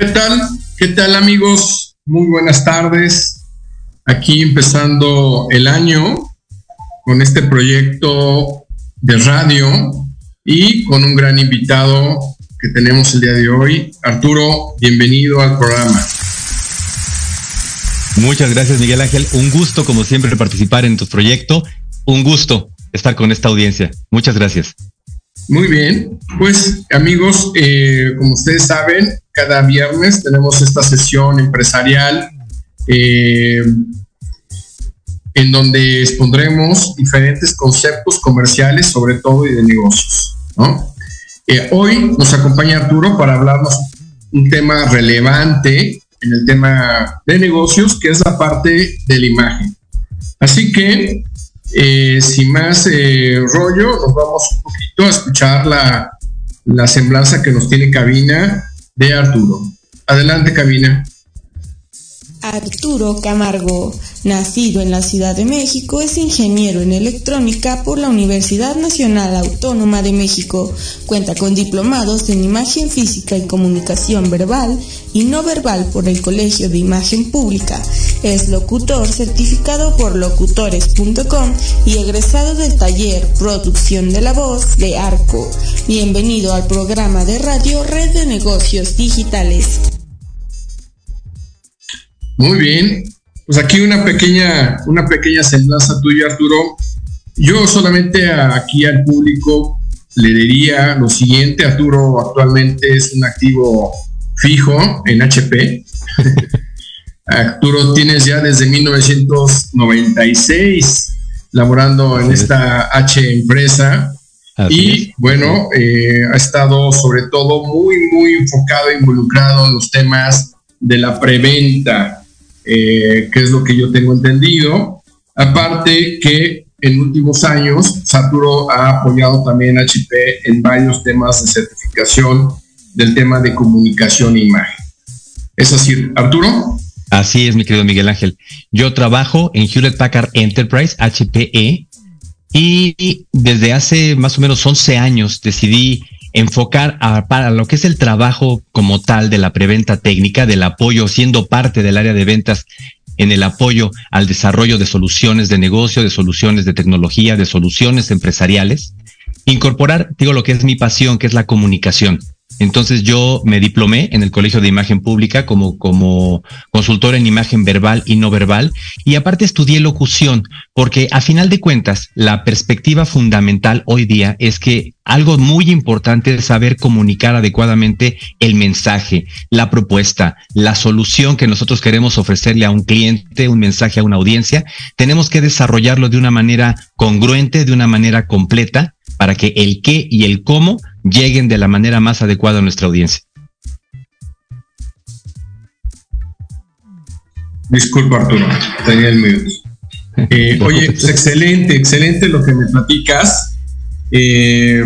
¿Qué tal? ¿Qué tal amigos? Muy buenas tardes. Aquí empezando el año con este proyecto de radio y con un gran invitado que tenemos el día de hoy. Arturo, bienvenido al programa. Muchas gracias Miguel Ángel. Un gusto como siempre participar en tu proyecto. Un gusto estar con esta audiencia. Muchas gracias. Muy bien, pues amigos, eh, como ustedes saben, cada viernes tenemos esta sesión empresarial eh, en donde expondremos diferentes conceptos comerciales, sobre todo y de negocios. Eh, hoy nos acompaña Arturo para hablarnos un tema relevante en el tema de negocios, que es la parte de la imagen. Así que eh, sin más eh, rollo, nos vamos un poquito a escuchar la, la semblanza que nos tiene Cabina de Arturo. Adelante, Cabina. Arturo Camargo, nacido en la Ciudad de México, es ingeniero en electrónica por la Universidad Nacional Autónoma de México. Cuenta con diplomados en imagen física y comunicación verbal y no verbal por el Colegio de Imagen Pública. Es locutor certificado por locutores.com y egresado del taller Producción de la Voz de Arco. Bienvenido al programa de radio Red de Negocios Digitales. Muy bien. Pues aquí una pequeña, una pequeña semblanza tuya, Arturo. Yo solamente aquí al público le diría lo siguiente. Arturo actualmente es un activo fijo en HP. Arturo tienes ya desde 1996 laborando en esta H empresa. y bueno, eh, ha estado sobre todo muy, muy enfocado involucrado en los temas de la preventa, eh, que es lo que yo tengo entendido. Aparte que en últimos años, Saturo ha apoyado también a HP en varios temas de certificación del tema de comunicación e imagen. ¿Es así, Arturo? Así es, mi querido Miguel Ángel. Yo trabajo en Hewlett Packard Enterprise, HPE, y desde hace más o menos 11 años decidí enfocar a, para lo que es el trabajo como tal de la preventa técnica, del apoyo, siendo parte del área de ventas en el apoyo al desarrollo de soluciones de negocio, de soluciones de tecnología, de soluciones empresariales. Incorporar, digo, lo que es mi pasión, que es la comunicación. Entonces yo me diplomé en el Colegio de Imagen Pública como, como consultor en imagen verbal y no verbal y aparte estudié locución porque a final de cuentas la perspectiva fundamental hoy día es que algo muy importante es saber comunicar adecuadamente el mensaje, la propuesta, la solución que nosotros queremos ofrecerle a un cliente, un mensaje a una audiencia. Tenemos que desarrollarlo de una manera congruente, de una manera completa para que el qué y el cómo lleguen de la manera más adecuada a nuestra audiencia. Disculpa, Arturo, tenía el mute. Eh, oye, pues excelente, excelente lo que me platicas. Eh,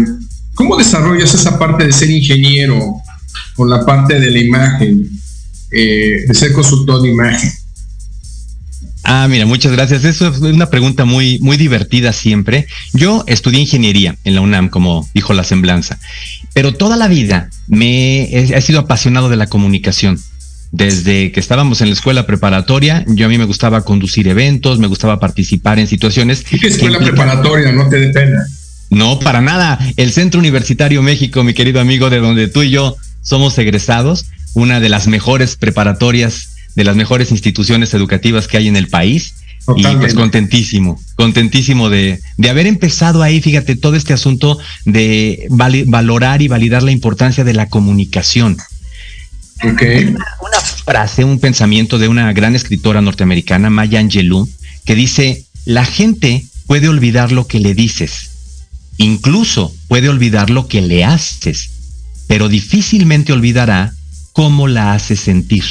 ¿Cómo desarrollas esa parte de ser ingeniero con la parte de la imagen, eh, de ser consultor de imagen? Ah, mira, muchas gracias. Eso es una pregunta muy, muy divertida siempre. Yo estudié ingeniería en la UNAM, como dijo la semblanza, pero toda la vida me he, sido apasionado de la comunicación. Desde que estábamos en la escuela preparatoria, yo a mí me gustaba conducir eventos, me gustaba participar en situaciones. qué escuela preparatoria? No te dé pena. No, para nada. El Centro Universitario México, mi querido amigo, de donde tú y yo somos egresados, una de las mejores preparatorias de las mejores instituciones educativas que hay en el país. Y pues contentísimo, contentísimo de, de, haber empezado ahí, fíjate, todo este asunto de valorar y validar la importancia de la comunicación. Okay. Una, frase, un pensamiento de una gran escritora norteamericana, Maya Angelou, que dice, la gente puede olvidar lo que le dices, incluso puede olvidar lo que le haces, pero difícilmente olvidará cómo la haces sentir.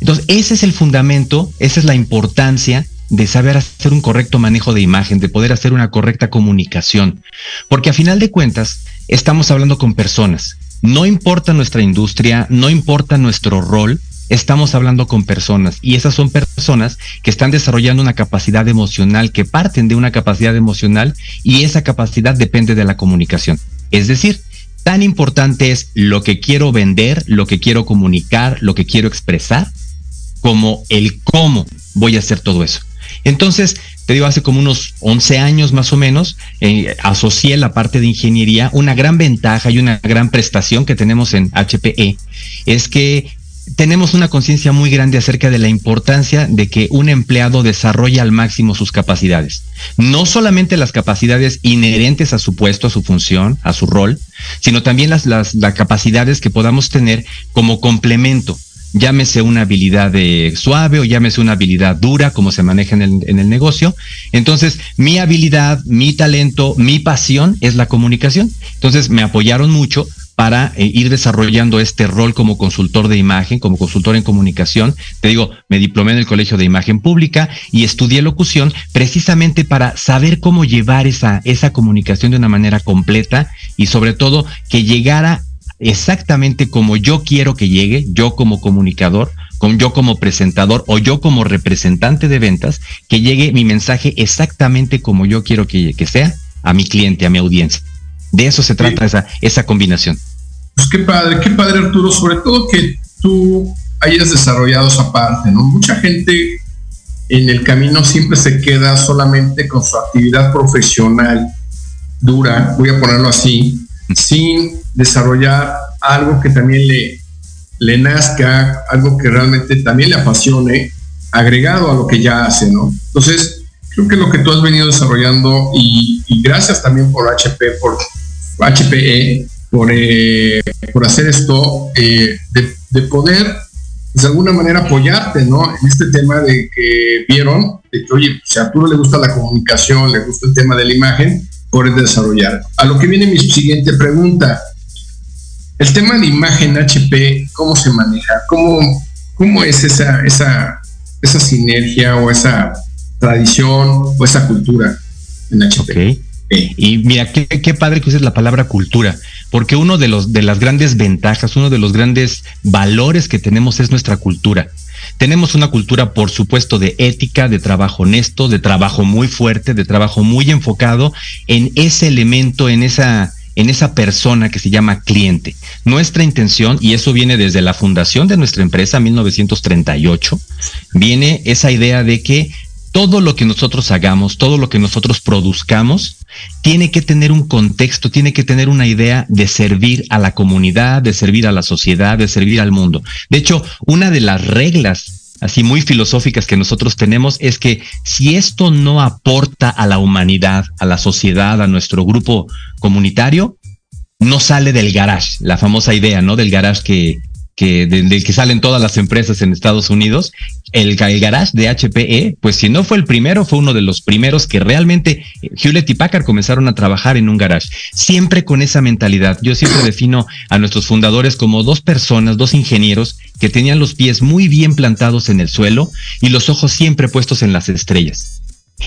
Entonces, ese es el fundamento, esa es la importancia de saber hacer un correcto manejo de imagen, de poder hacer una correcta comunicación. Porque a final de cuentas, estamos hablando con personas. No importa nuestra industria, no importa nuestro rol, estamos hablando con personas y esas son personas que están desarrollando una capacidad emocional, que parten de una capacidad emocional y esa capacidad depende de la comunicación. Es decir, tan importante es lo que quiero vender, lo que quiero comunicar, lo que quiero expresar, como el cómo voy a hacer todo eso. Entonces, te digo, hace como unos 11 años más o menos, eh, asocié la parte de ingeniería. Una gran ventaja y una gran prestación que tenemos en HPE es que tenemos una conciencia muy grande acerca de la importancia de que un empleado desarrolle al máximo sus capacidades. No solamente las capacidades inherentes a su puesto, a su función, a su rol, sino también las, las, las capacidades que podamos tener como complemento llámese una habilidad de suave o llámese una habilidad dura, como se maneja en el, en el, negocio. Entonces, mi habilidad, mi talento, mi pasión es la comunicación. Entonces, me apoyaron mucho para eh, ir desarrollando este rol como consultor de imagen, como consultor en comunicación. Te digo, me diplomé en el Colegio de Imagen Pública y estudié locución precisamente para saber cómo llevar esa, esa comunicación de una manera completa y sobre todo que llegara exactamente como yo quiero que llegue, yo como comunicador, con yo como presentador o yo como representante de ventas, que llegue mi mensaje exactamente como yo quiero que, que sea a mi cliente, a mi audiencia. De eso se trata esa, esa combinación. Pues qué padre, qué padre Arturo, sobre todo que tú hayas desarrollado esa parte, ¿no? Mucha gente en el camino siempre se queda solamente con su actividad profesional dura, voy a ponerlo así, sin desarrollar algo que también le, le nazca, algo que realmente también le apasione, agregado a lo que ya hace, ¿no? Entonces, creo que lo que tú has venido desarrollando y, gracias también por HP, por HPE, por, eh, por hacer esto, eh, de, poder pues, de alguna manera apoyarte, ¿no? En este tema de que vieron, de que, oye, si a Arturo le gusta la comunicación, le gusta el tema de la imagen, por desarrollar. A lo que viene mi siguiente pregunta. El tema de imagen HP, ¿cómo se maneja? ¿Cómo, cómo es esa, esa, esa sinergia o esa tradición o esa cultura en HP? Y mira, qué, qué, padre que uses la palabra cultura, porque uno de los de las grandes ventajas, uno de los grandes valores que tenemos es nuestra cultura. Tenemos una cultura, por supuesto, de ética, de trabajo honesto, de trabajo muy fuerte, de trabajo muy enfocado en ese elemento, en esa en esa persona que se llama cliente. Nuestra intención, y eso viene desde la fundación de nuestra empresa, 1938, viene esa idea de que todo lo que nosotros hagamos, todo lo que nosotros produzcamos, tiene que tener un contexto, tiene que tener una idea de servir a la comunidad, de servir a la sociedad, de servir al mundo. De hecho, una de las reglas así muy filosóficas que nosotros tenemos es que si esto no aporta a la humanidad, a la sociedad, a nuestro grupo comunitario, no sale del garage, la famosa idea, ¿no? Del garage que, que del que salen todas las empresas en Estados Unidos, el, el, garage de HPE, pues si no fue el primero, fue uno de los primeros que realmente eh, Hewlett y Packard comenzaron a trabajar en un garage, siempre con esa mentalidad. Yo siempre defino a nuestros fundadores como dos personas, dos ingenieros que tenían los pies muy bien plantados en el suelo y los ojos siempre puestos en las estrellas.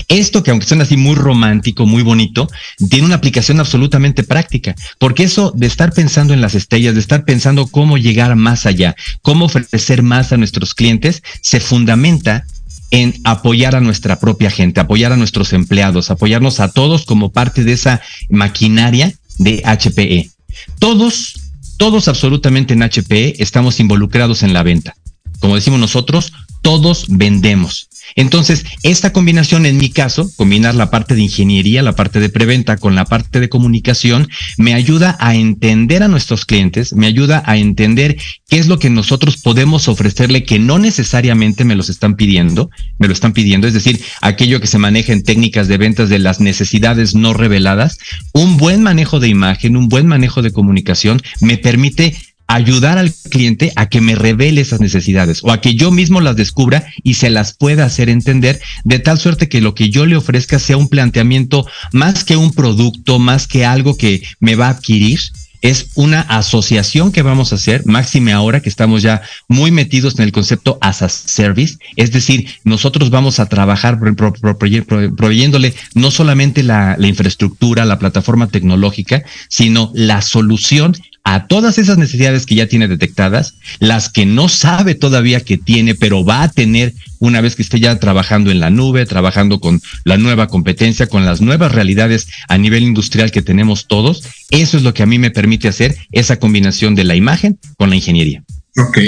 Esto que aunque suena así muy romántico, muy bonito, tiene una aplicación absolutamente práctica, porque eso de estar pensando en las estrellas, de estar pensando cómo llegar más allá, cómo ofrecer más a nuestros clientes, se fundamenta en apoyar a nuestra propia gente, apoyar a nuestros empleados, apoyarnos a todos como parte de esa maquinaria de HPE. Todos, todos absolutamente en HPE estamos involucrados en la venta. Como decimos nosotros, todos vendemos. Entonces, esta combinación, en mi caso, combinar la parte de ingeniería, la parte de preventa con la parte de comunicación, me ayuda a entender a nuestros clientes, me ayuda a entender qué es lo que nosotros podemos ofrecerle que no necesariamente me los están pidiendo, me lo están pidiendo, es decir, aquello que se maneja en técnicas de ventas de las necesidades no reveladas, un buen manejo de imagen, un buen manejo de comunicación me permite ayudar al cliente a que me revele esas necesidades o a que yo mismo las descubra y se las pueda hacer entender de tal suerte que lo que yo le ofrezca sea un planteamiento más que un producto, más que algo que me va a adquirir, es una asociación que vamos a hacer, máxime ahora que estamos ya muy metidos en el concepto as a service, es decir, nosotros vamos a trabajar proveyéndole no solamente la, la infraestructura, la plataforma tecnológica, sino la solución a todas esas necesidades que ya tiene detectadas, las que no sabe todavía que tiene, pero va a tener una vez que esté ya trabajando en la nube, trabajando con la nueva competencia, con las nuevas realidades a nivel industrial que tenemos todos. Eso es lo que a mí me permite hacer esa combinación de la imagen con la ingeniería. Ok,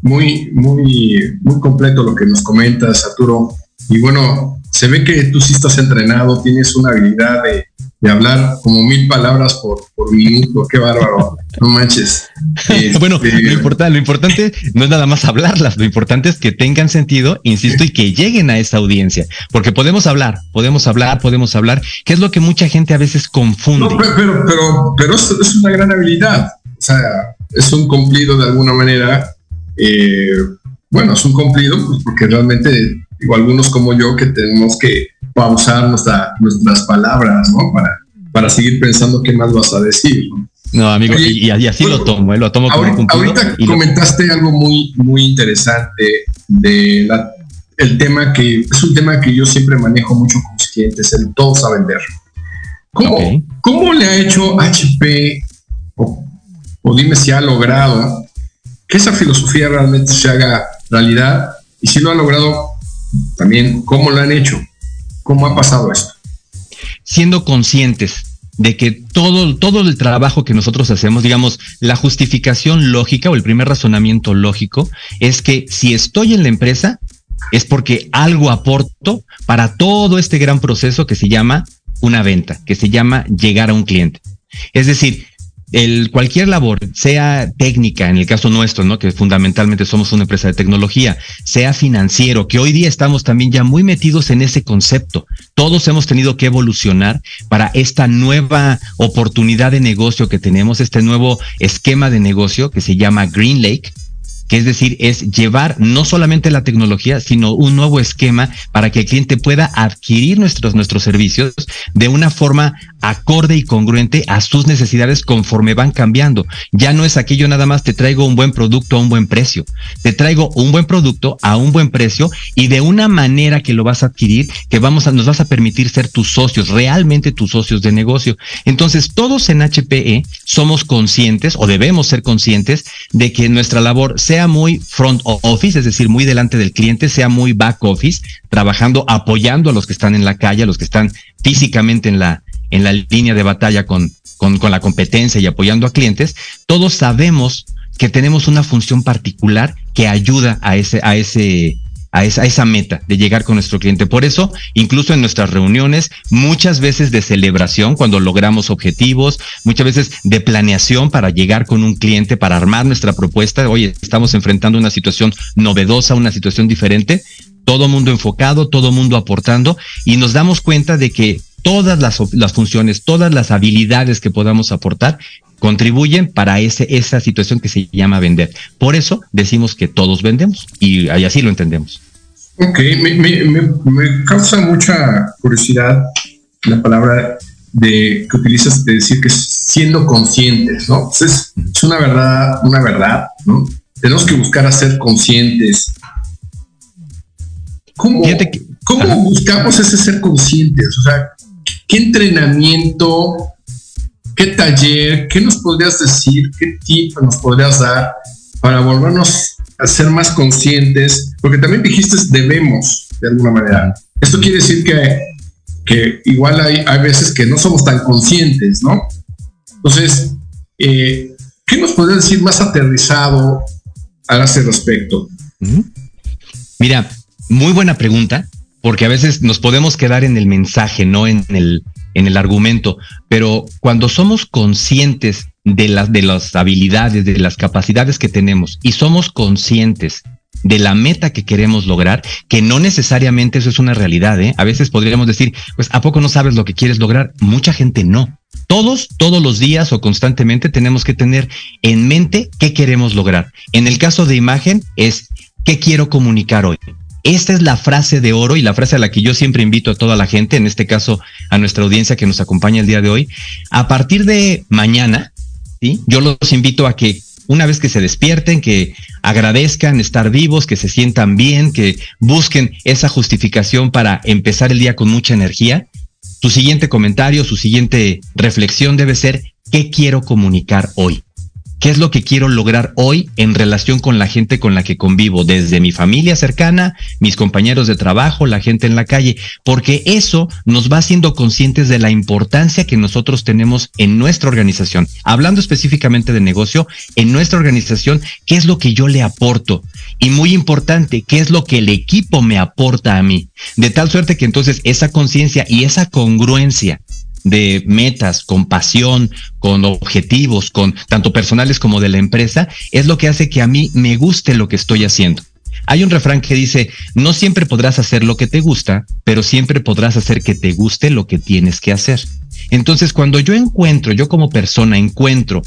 muy, muy, muy completo lo que nos comentas, Arturo. Y bueno, se ve que tú sí estás entrenado, tienes una habilidad de, hablar como mil palabras por, por minuto. Qué bárbaro. No manches. bueno, este, lo, importante, lo importante no es nada más hablarlas, lo importante es que tengan sentido, insisto, y que lleguen a esa audiencia. Porque podemos hablar, podemos hablar, podemos hablar, que es lo que mucha gente a veces confunde. pero, pero, pero, es, una gran habilidad. O sea, es un cumplido de alguna manera. Eh, bueno, es un cumplido pues, porque realmente digo, algunos como yo que tenemos que pausar nuestra, nuestras palabras, ¿no? Para, para seguir pensando qué más vas a decir, ¿no? No, amigo, y, así lo tomo, ¿eh? lo tomo como ahorita, Ahorita comentaste algo muy, muy interesante de la, el tema que es un tema que yo siempre manejo mucho con mis clientes, el todos a vender. ¿Cómo, ¿cómo le ha hecho HP o, o dime si ha logrado que esa filosofía realmente se haga realidad y si lo ha logrado, también cómo lo han hecho, cómo ha pasado esto. Siendo conscientes de que todo, todo el trabajo que nosotros hacemos, digamos, la justificación lógica o el primer razonamiento lógico es que si estoy en la empresa es porque algo aporto para todo este gran proceso que se llama una venta, que se llama llegar a un cliente. Es decir, el, cualquier labor, sea técnica, en el caso nuestro, ¿no? Que fundamentalmente somos una empresa de tecnología, sea financiero, que hoy día estamos también ya muy metidos en ese concepto. Todos hemos tenido que evolucionar para esta nueva oportunidad de negocio que tenemos, este nuevo esquema de negocio que se llama Green Lake, que es decir, es llevar no solamente la tecnología, sino un nuevo esquema para que el cliente pueda adquirir nuestros, nuestros servicios de una forma acorde y congruente a sus necesidades conforme van cambiando. Ya no es aquello nada más te traigo un buen producto a un buen precio. Te traigo un buen producto a un buen precio y de una manera que lo vas a adquirir, que vamos a, nos vas a permitir ser tus socios, realmente tus socios de negocio. Entonces, todos en HPE somos conscientes o debemos ser conscientes de que nuestra labor sea sea muy front office, es decir, muy delante del cliente, sea muy back office, trabajando, apoyando a los que están en la calle, a los que están físicamente en la, en la línea de batalla con, con, con la competencia y apoyando a clientes, todos sabemos que tenemos una función particular que ayuda a ese, a ese, a esa, meta de llegar con nuestro cliente. Por eso, incluso en nuestras reuniones, muchas veces de celebración, cuando logramos objetivos, muchas veces de planeación para llegar con un cliente, para armar nuestra propuesta. Oye, estamos enfrentando una situación novedosa, una situación diferente. Todo mundo enfocado, todo mundo aportando y nos damos cuenta de que todas las, las funciones, todas las habilidades que podamos aportar contribuyen para ese, esa situación que se llama vender. Por eso decimos que todos vendemos y, así lo entendemos. Ok, me, causa mucha curiosidad la palabra de que utilizas de decir que siendo conscientes, ¿no? Pues es, es, una verdad, una verdad, ¿no? Tenemos que buscar a ser conscientes. ¿Cómo, ¿cómo buscamos ese ser conscientes? O sea, ¿qué entrenamiento ¿Qué taller, qué nos podrías decir, qué tip nos podrías dar para volvernos a ser más conscientes? Porque también dijiste debemos, de alguna manera. Esto quiere decir que, que igual hay, hay veces que no somos tan conscientes, ¿no? Entonces, eh, ¿qué nos podrías decir más aterrizado a ese respecto? Mira, muy buena pregunta, porque a veces nos podemos quedar en el mensaje, no en el, en el argumento, pero cuando somos conscientes de las, de las habilidades, de las capacidades que tenemos y somos conscientes de la meta que queremos lograr, que no necesariamente eso es una realidad, ¿eh? A veces podríamos decir, pues, ¿a poco no sabes lo que quieres lograr? Mucha gente no. Todos, todos los días o constantemente tenemos que tener en mente qué queremos lograr. En el caso de imagen es, ¿qué quiero comunicar hoy? Esta es la frase de oro y la frase a la que yo siempre invito a toda la gente, en este caso a nuestra audiencia que nos acompaña el día de hoy. A partir de mañana, ¿sí? yo los invito a que una vez que se despierten, que agradezcan estar vivos, que se sientan bien, que busquen esa justificación para empezar el día con mucha energía. Tu siguiente comentario, su siguiente reflexión debe ser, ¿qué quiero comunicar hoy? Qué es lo que quiero lograr hoy en relación con la gente con la que convivo, desde mi familia cercana, mis compañeros de trabajo, la gente en la calle, porque eso nos va haciendo conscientes de la importancia que nosotros tenemos en nuestra organización. Hablando específicamente de negocio, en nuestra organización, ¿qué es lo que yo le aporto? Y muy importante, ¿qué es lo que el equipo me aporta a mí? De tal suerte que entonces esa conciencia y esa congruencia de metas, con pasión, con objetivos, con tanto personales como de la empresa, es lo que hace que a mí me guste lo que estoy haciendo. Hay un refrán que dice, no siempre podrás hacer lo que te gusta, pero siempre podrás hacer que te guste lo que tienes que hacer. Entonces, cuando yo encuentro, yo como persona encuentro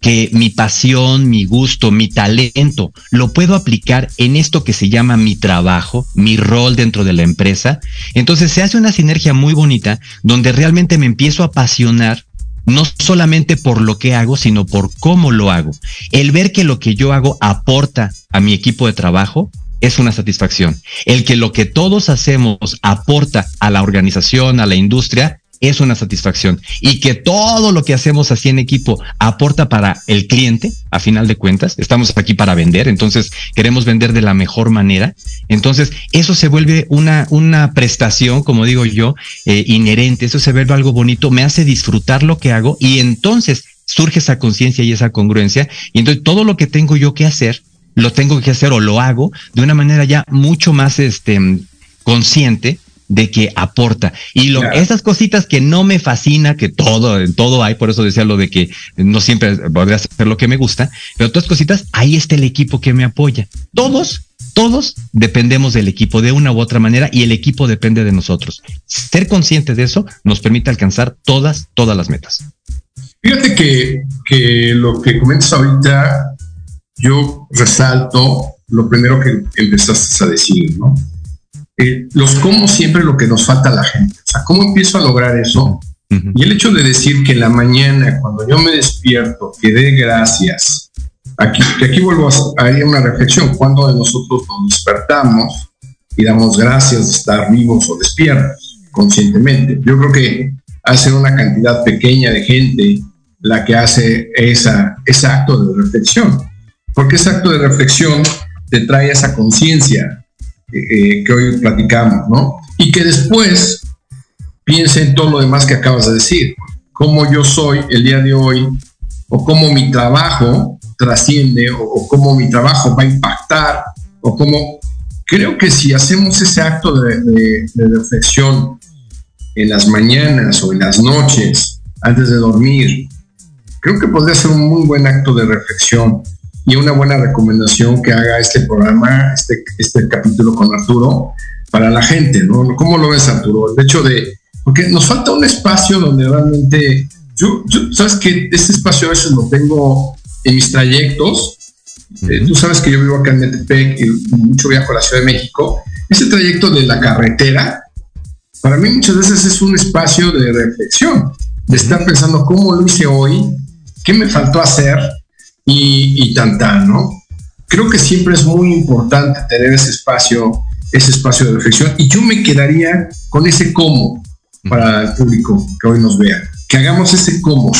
que mi pasión, mi gusto, mi talento, lo puedo aplicar en esto que se llama mi trabajo, mi rol dentro de la empresa, entonces se hace una sinergia muy bonita donde realmente me empiezo a apasionar no solamente por lo que hago, sino por cómo lo hago. El ver que lo que yo hago aporta a mi equipo de trabajo es una satisfacción. El que lo que todos hacemos aporta a la organización, a la industria, es una satisfacción y que todo lo que hacemos así en equipo aporta para el cliente, a final de cuentas, estamos aquí para vender, entonces queremos vender de la mejor manera, entonces eso se vuelve una, una prestación, como digo yo, eh, inherente, eso se vuelve algo bonito, me hace disfrutar lo que hago y entonces surge esa conciencia y esa congruencia y entonces todo lo que tengo yo que hacer, lo tengo que hacer o lo hago de una manera ya mucho más este, consciente de que aporta. Y lo, esas cositas que no me fascina, que todo, en todo hay, por eso decía lo de que no siempre podría hacer lo que me gusta, pero otras cositas, ahí está el equipo que me apoya. Todos, todos dependemos del equipo de una u otra manera y el equipo depende de nosotros. Ser consciente de eso nos permite alcanzar todas, todas las metas. Fíjate que, que lo que comentas ahorita, yo resalto lo primero que empezaste a decir, ¿no? Eh, los cómo siempre lo que nos falta a la gente. O sea, ¿cómo empiezo a lograr eso? Y el hecho de decir que en la mañana, cuando yo me despierto, que dé gracias, aquí, que aquí vuelvo a hacer una reflexión, cuando de nosotros nos despertamos y damos gracias de estar vivos o despiertos conscientemente. Yo creo que hace una cantidad pequeña de gente la que hace esa, ese acto de reflexión, porque ese acto de reflexión te trae esa conciencia eh, que hoy platicamos, ¿no? Y que después piense en todo lo demás que acabas de decir, cómo yo soy el día de hoy, o cómo mi trabajo trasciende, o, cómo mi trabajo va a impactar, o cómo... Creo que si hacemos ese acto de, de reflexión en las mañanas o en las noches, antes de dormir, creo que podría ser un muy buen acto de reflexión y una buena recomendación que haga este programa, este, este capítulo con Arturo, para la gente, ¿no? ¿Cómo lo ves, Arturo? El hecho de, porque nos falta un espacio donde realmente, yo, sabes que este espacio a veces lo tengo en mis trayectos, eh, tú sabes que yo vivo acá en Metepec y mucho viajo a la Ciudad de México, ese trayecto de la carretera, para mí muchas veces es un espacio de reflexión, de estar pensando cómo lo hice hoy, qué me faltó hacer, y, y tan tan, ¿no? Creo que siempre es muy importante tener ese espacio, ese espacio de reflexión y yo me quedaría con ese cómo para el público que hoy nos vea, que hagamos ese cómo.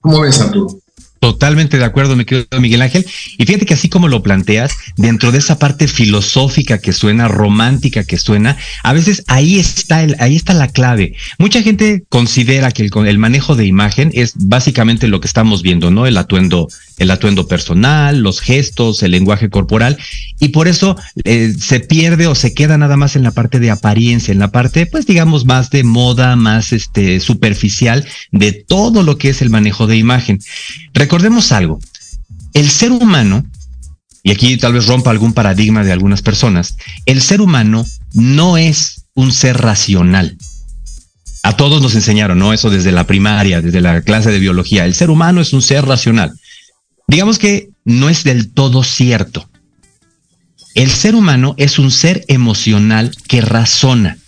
¿Cómo ves, Arturo? Totalmente de acuerdo, mi querido Miguel Ángel. Y fíjate que así como lo planteas, dentro de esa parte filosófica que suena, romántica que suena, a veces ahí está el, ahí está la clave. Mucha gente considera que el, manejo de imagen es básicamente lo que estamos viendo, ¿no? El atuendo, el atuendo personal, los gestos, el lenguaje corporal, y por eso eh, se pierde o se queda nada más en la parte de apariencia, en la parte, pues digamos, más de moda, más este superficial de todo lo que es el manejo de imagen. Recordemos algo, el ser humano, y aquí tal vez rompa algún paradigma de algunas personas, el ser humano no es un ser racional. A todos nos enseñaron, ¿no? Eso desde la primaria, desde la clase de biología. El ser humano es un ser racional. Digamos que no es del todo cierto. El ser humano es un ser emocional que razona.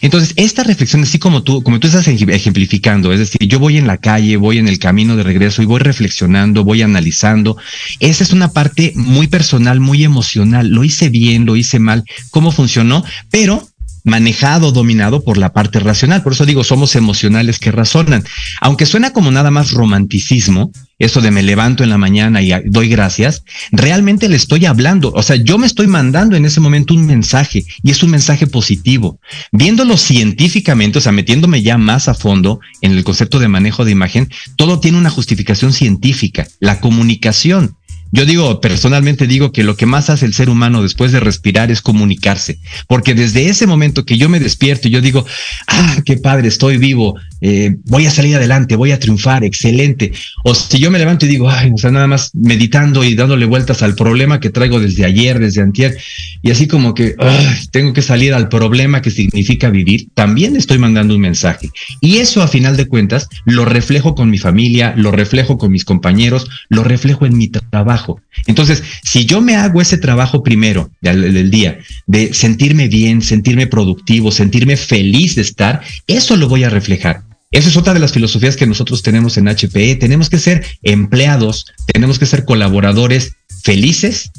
Entonces, esta reflexión, así como tú, como tú estás ejemplificando, es decir, yo voy en la calle, voy en el camino de regreso y voy reflexionando, voy analizando. Esa es una parte muy personal, muy emocional. Lo hice bien, lo hice mal, cómo funcionó, pero manejado, dominado por la parte racional. Por eso digo, somos emocionales que razonan. Aunque suena como nada más romanticismo, eso de me levanto en la mañana y doy gracias, realmente le estoy hablando. O sea, yo me estoy mandando en ese momento un mensaje y es un mensaje positivo. Viéndolo científicamente, o sea, metiéndome ya más a fondo en el concepto de manejo de imagen, todo tiene una justificación científica. La comunicación yo digo, personalmente digo que lo que más hace el ser humano después de respirar es comunicarse, porque desde ese momento que yo me despierto y yo digo, ah, qué padre, estoy vivo, eh, voy a salir adelante, voy a triunfar, excelente. O si yo me levanto y digo, ay, o sea, nada más meditando y dándole vueltas al problema que traigo desde ayer, desde antier, y así como que ay, tengo que salir al problema que significa vivir, también estoy mandando un mensaje. Y eso a final de cuentas lo reflejo con mi familia, lo reflejo con mis compañeros, lo reflejo en mi trabajo entonces, si yo me hago ese trabajo primero del, día, de sentirme bien, sentirme productivo, sentirme feliz de estar, eso lo voy a reflejar. Esa es otra de las filosofías que nosotros tenemos en HPE. Tenemos que ser empleados, tenemos que ser colaboradores felices,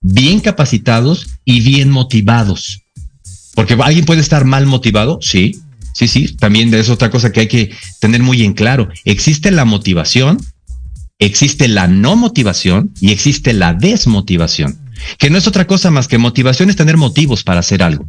bien capacitados y bien motivados. Porque alguien puede estar mal motivado, sí, sí, sí. También es otra cosa que hay que tener muy en claro. Existe la motivación existe la no motivación y existe la desmotivación, que no es otra cosa más que motivación es tener motivos para hacer algo.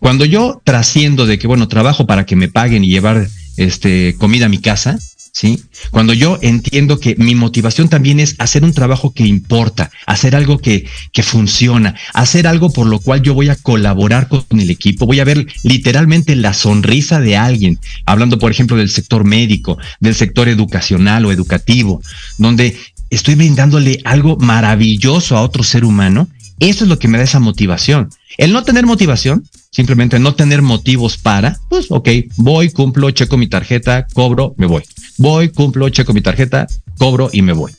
Cuando yo trasciendo de que, bueno, trabajo para que me paguen y llevar este, comida a mi casa, ¿sí? Cuando yo entiendo que mi motivación también es hacer un trabajo que importa, hacer algo que, que funciona, hacer algo por lo cual yo voy a colaborar con el equipo, voy a ver literalmente la sonrisa de alguien, hablando por ejemplo del sector médico, del sector educacional o educativo, donde estoy brindándole algo maravilloso a otro ser humano, eso es lo que me da esa motivación. El no tener motivación simplemente no tener motivos para, pues ok, voy, cumplo, checo mi tarjeta, cobro, me voy. Voy, cumplo, checo mi tarjeta, cobro y me voy.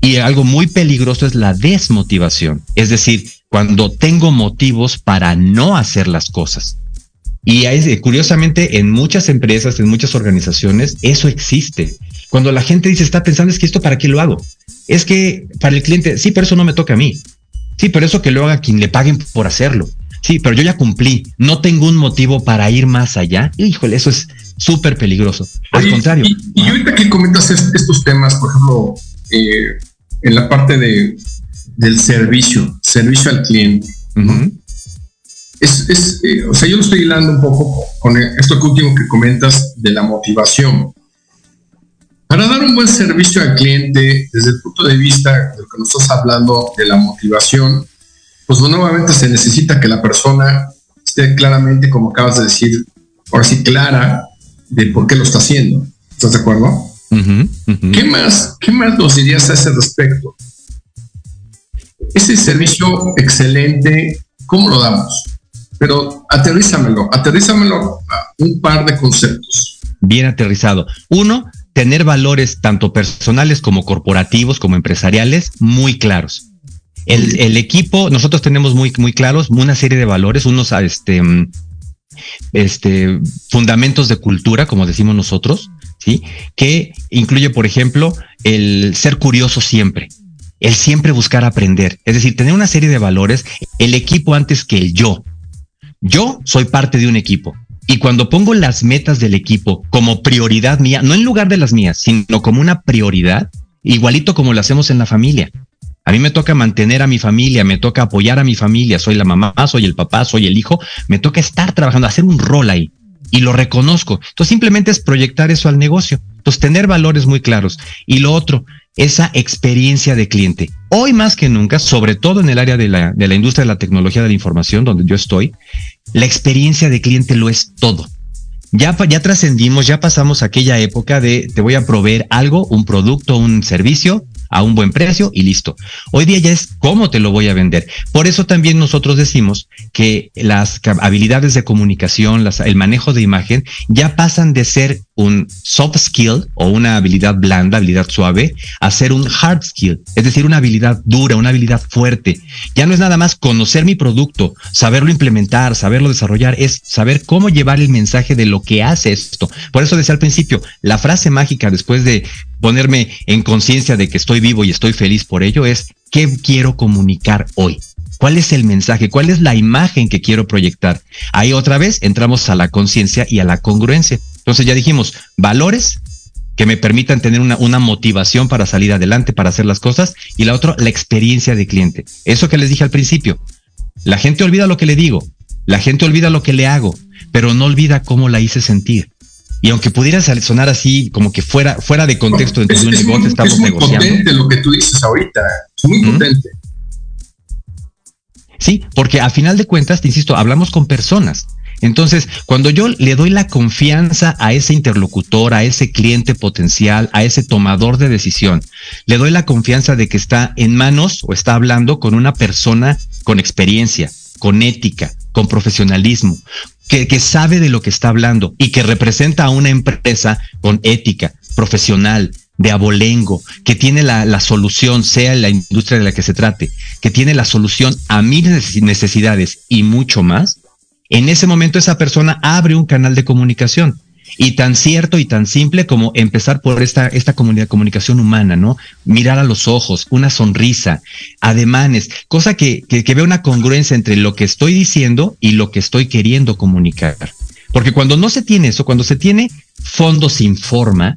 Y algo muy peligroso es la desmotivación, es decir, cuando tengo motivos para no hacer las cosas. Y curiosamente en muchas empresas, en muchas organizaciones, eso existe. Cuando la gente dice, está pensando, es que esto para qué lo hago. Es que para el cliente, sí, pero eso no me toca a mí. Sí, pero eso que lo haga quien le paguen por hacerlo. Sí, pero yo ya cumplí, no tengo un motivo para ir más allá. Híjole, eso es súper peligroso. Al contrario. Y, ahorita que comentas estos temas, por ejemplo, eh, en la parte de, del servicio, servicio al cliente. es, eh, o sea, yo lo estoy hilando un poco con esto último que comentas de la motivación. Para dar un buen servicio al cliente, desde el punto de vista de lo que nos estás hablando de la motivación, pues nuevamente se necesita que la persona esté claramente, como acabas de decir, ahora sí clara de por qué lo está haciendo. ¿Estás de acuerdo? ¿Qué más, qué más nos dirías a ese respecto? Ese servicio excelente, ¿cómo lo damos? Pero aterrízamelo, aterrízamelo a un par de conceptos. Bien aterrizado. Uno, tener valores tanto personales como corporativos, como empresariales, muy claros. El, equipo, nosotros tenemos muy, muy claros una serie de valores, unos este, este, fundamentos de cultura, como decimos nosotros, ¿sí? Que incluye, por ejemplo, el ser curioso siempre, el siempre buscar aprender, es decir, tener una serie de valores, el equipo antes que el yo. Yo soy parte de un equipo. Y cuando pongo las metas del equipo como prioridad mía, no en lugar de las mías, sino como una prioridad, igualito como lo hacemos en la familia. A mí me toca mantener a mi familia, me toca apoyar a mi familia, soy la mamá, soy el papá, soy el hijo, me toca estar trabajando, hacer un rol ahí y lo reconozco. Entonces simplemente es proyectar eso al negocio. Entonces tener valores muy claros. Y lo otro, esa experiencia de cliente. Hoy más que nunca, sobre todo en el área de la, de la industria de la tecnología de la información, donde yo estoy, la experiencia de cliente lo es todo. Ya, ya trascendimos, ya pasamos aquella época de te voy a proveer algo, un producto, un servicio, a un buen precio y listo. Hoy día ya es cómo te lo voy a vender. Por eso también nosotros decimos que las habilidades de comunicación, el manejo de imagen, ya pasan de ser un soft skill o una habilidad blanda, habilidad suave, a ser un hard skill, es decir, una habilidad dura, una habilidad fuerte. Ya no es nada más conocer mi producto, saberlo implementar, saberlo desarrollar, es saber cómo llevar el mensaje de lo que hace esto. Por eso decía al principio, la frase mágica después de ponerme en conciencia de que estoy vivo y estoy feliz por ello es, ¿qué quiero comunicar hoy? ¿Cuál es el mensaje? ¿Cuál es la imagen que quiero proyectar? Ahí otra vez entramos a la conciencia y a la congruencia. Entonces ya dijimos, valores que me permitan tener una, una, motivación para salir adelante, para hacer las cosas, y la otra, la experiencia de cliente. Eso que les dije al principio. La gente olvida lo que le digo, la gente olvida lo que le hago, pero no olvida cómo la hice sentir. Y aunque pudiera sonar así, como que fuera, fuera de contexto dentro de un negocio, estamos es muy negociando. potente lo que tú dices ahorita. Es muy potente. Sí, porque a final de cuentas, te insisto, hablamos con personas. Entonces, cuando yo le doy la confianza a ese interlocutor, a ese cliente potencial, a ese tomador de decisión, le doy la confianza de que está en manos o está hablando con una persona con experiencia, con ética, con profesionalismo, que, sabe de lo que está hablando y que representa a una empresa con ética, profesional, de abolengo, que tiene la, la, solución, sea la industria de la que se trate, que tiene la solución a de necesidades y mucho más, en ese momento esa persona abre un canal de comunicación. Y tan cierto y tan simple como empezar por esta, esta comunicación humana, ¿no? Mirar a los ojos, una sonrisa, ademanes, cosa que, que, que vea una congruencia entre lo que estoy diciendo y lo que estoy queriendo comunicar. Porque cuando no se tiene eso, cuando se tiene fondo sin forma,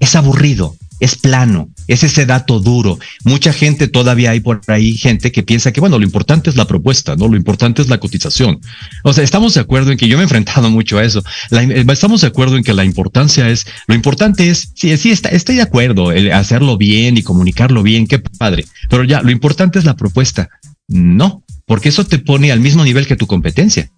es aburrido es plano, es ese dato duro. Mucha gente todavía hay por ahí gente que piensa que, bueno, lo importante es la propuesta, ¿no? Lo importante es la cotización. O sea, estamos de acuerdo en que yo me he enfrentado mucho a eso. La, estamos de acuerdo en que la importancia es, lo importante es, sí, sí, está, estoy de acuerdo, el hacerlo bien y comunicarlo bien, qué padre. Pero ya, lo importante es la propuesta. No, porque eso te pone al mismo nivel que tu competencia.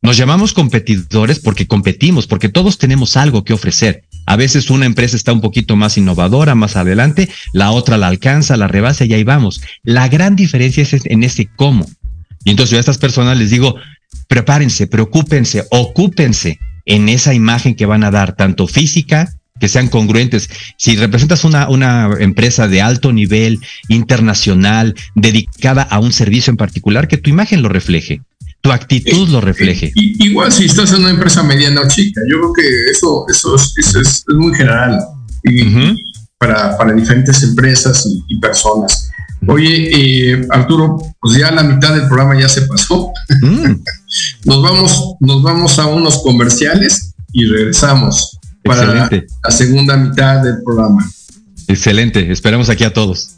Nos llamamos competidores porque competimos, porque todos tenemos algo que ofrecer. A veces una empresa está un poquito más innovadora, más adelante, la otra la alcanza, la rebasa y ahí vamos. La gran diferencia es en ese cómo. Y entonces yo a estas personas les digo, prepárense, preocúpense, ocúpense en esa imagen que van a dar, tanto física, que sean congruentes. Si representas una, una empresa de alto nivel, internacional, dedicada a un servicio en particular, que tu imagen lo refleje tu actitud lo refleje. igual si estás en una empresa mediana o chica, yo creo que eso, eso, es, eso es, muy general y, para, para, diferentes empresas y, personas. Oye, eh, Arturo, pues ya la mitad del programa ya se pasó. Mm. nos, vamos, nos vamos a unos comerciales y regresamos para la segunda mitad del programa. Excelente, esperamos aquí a todos.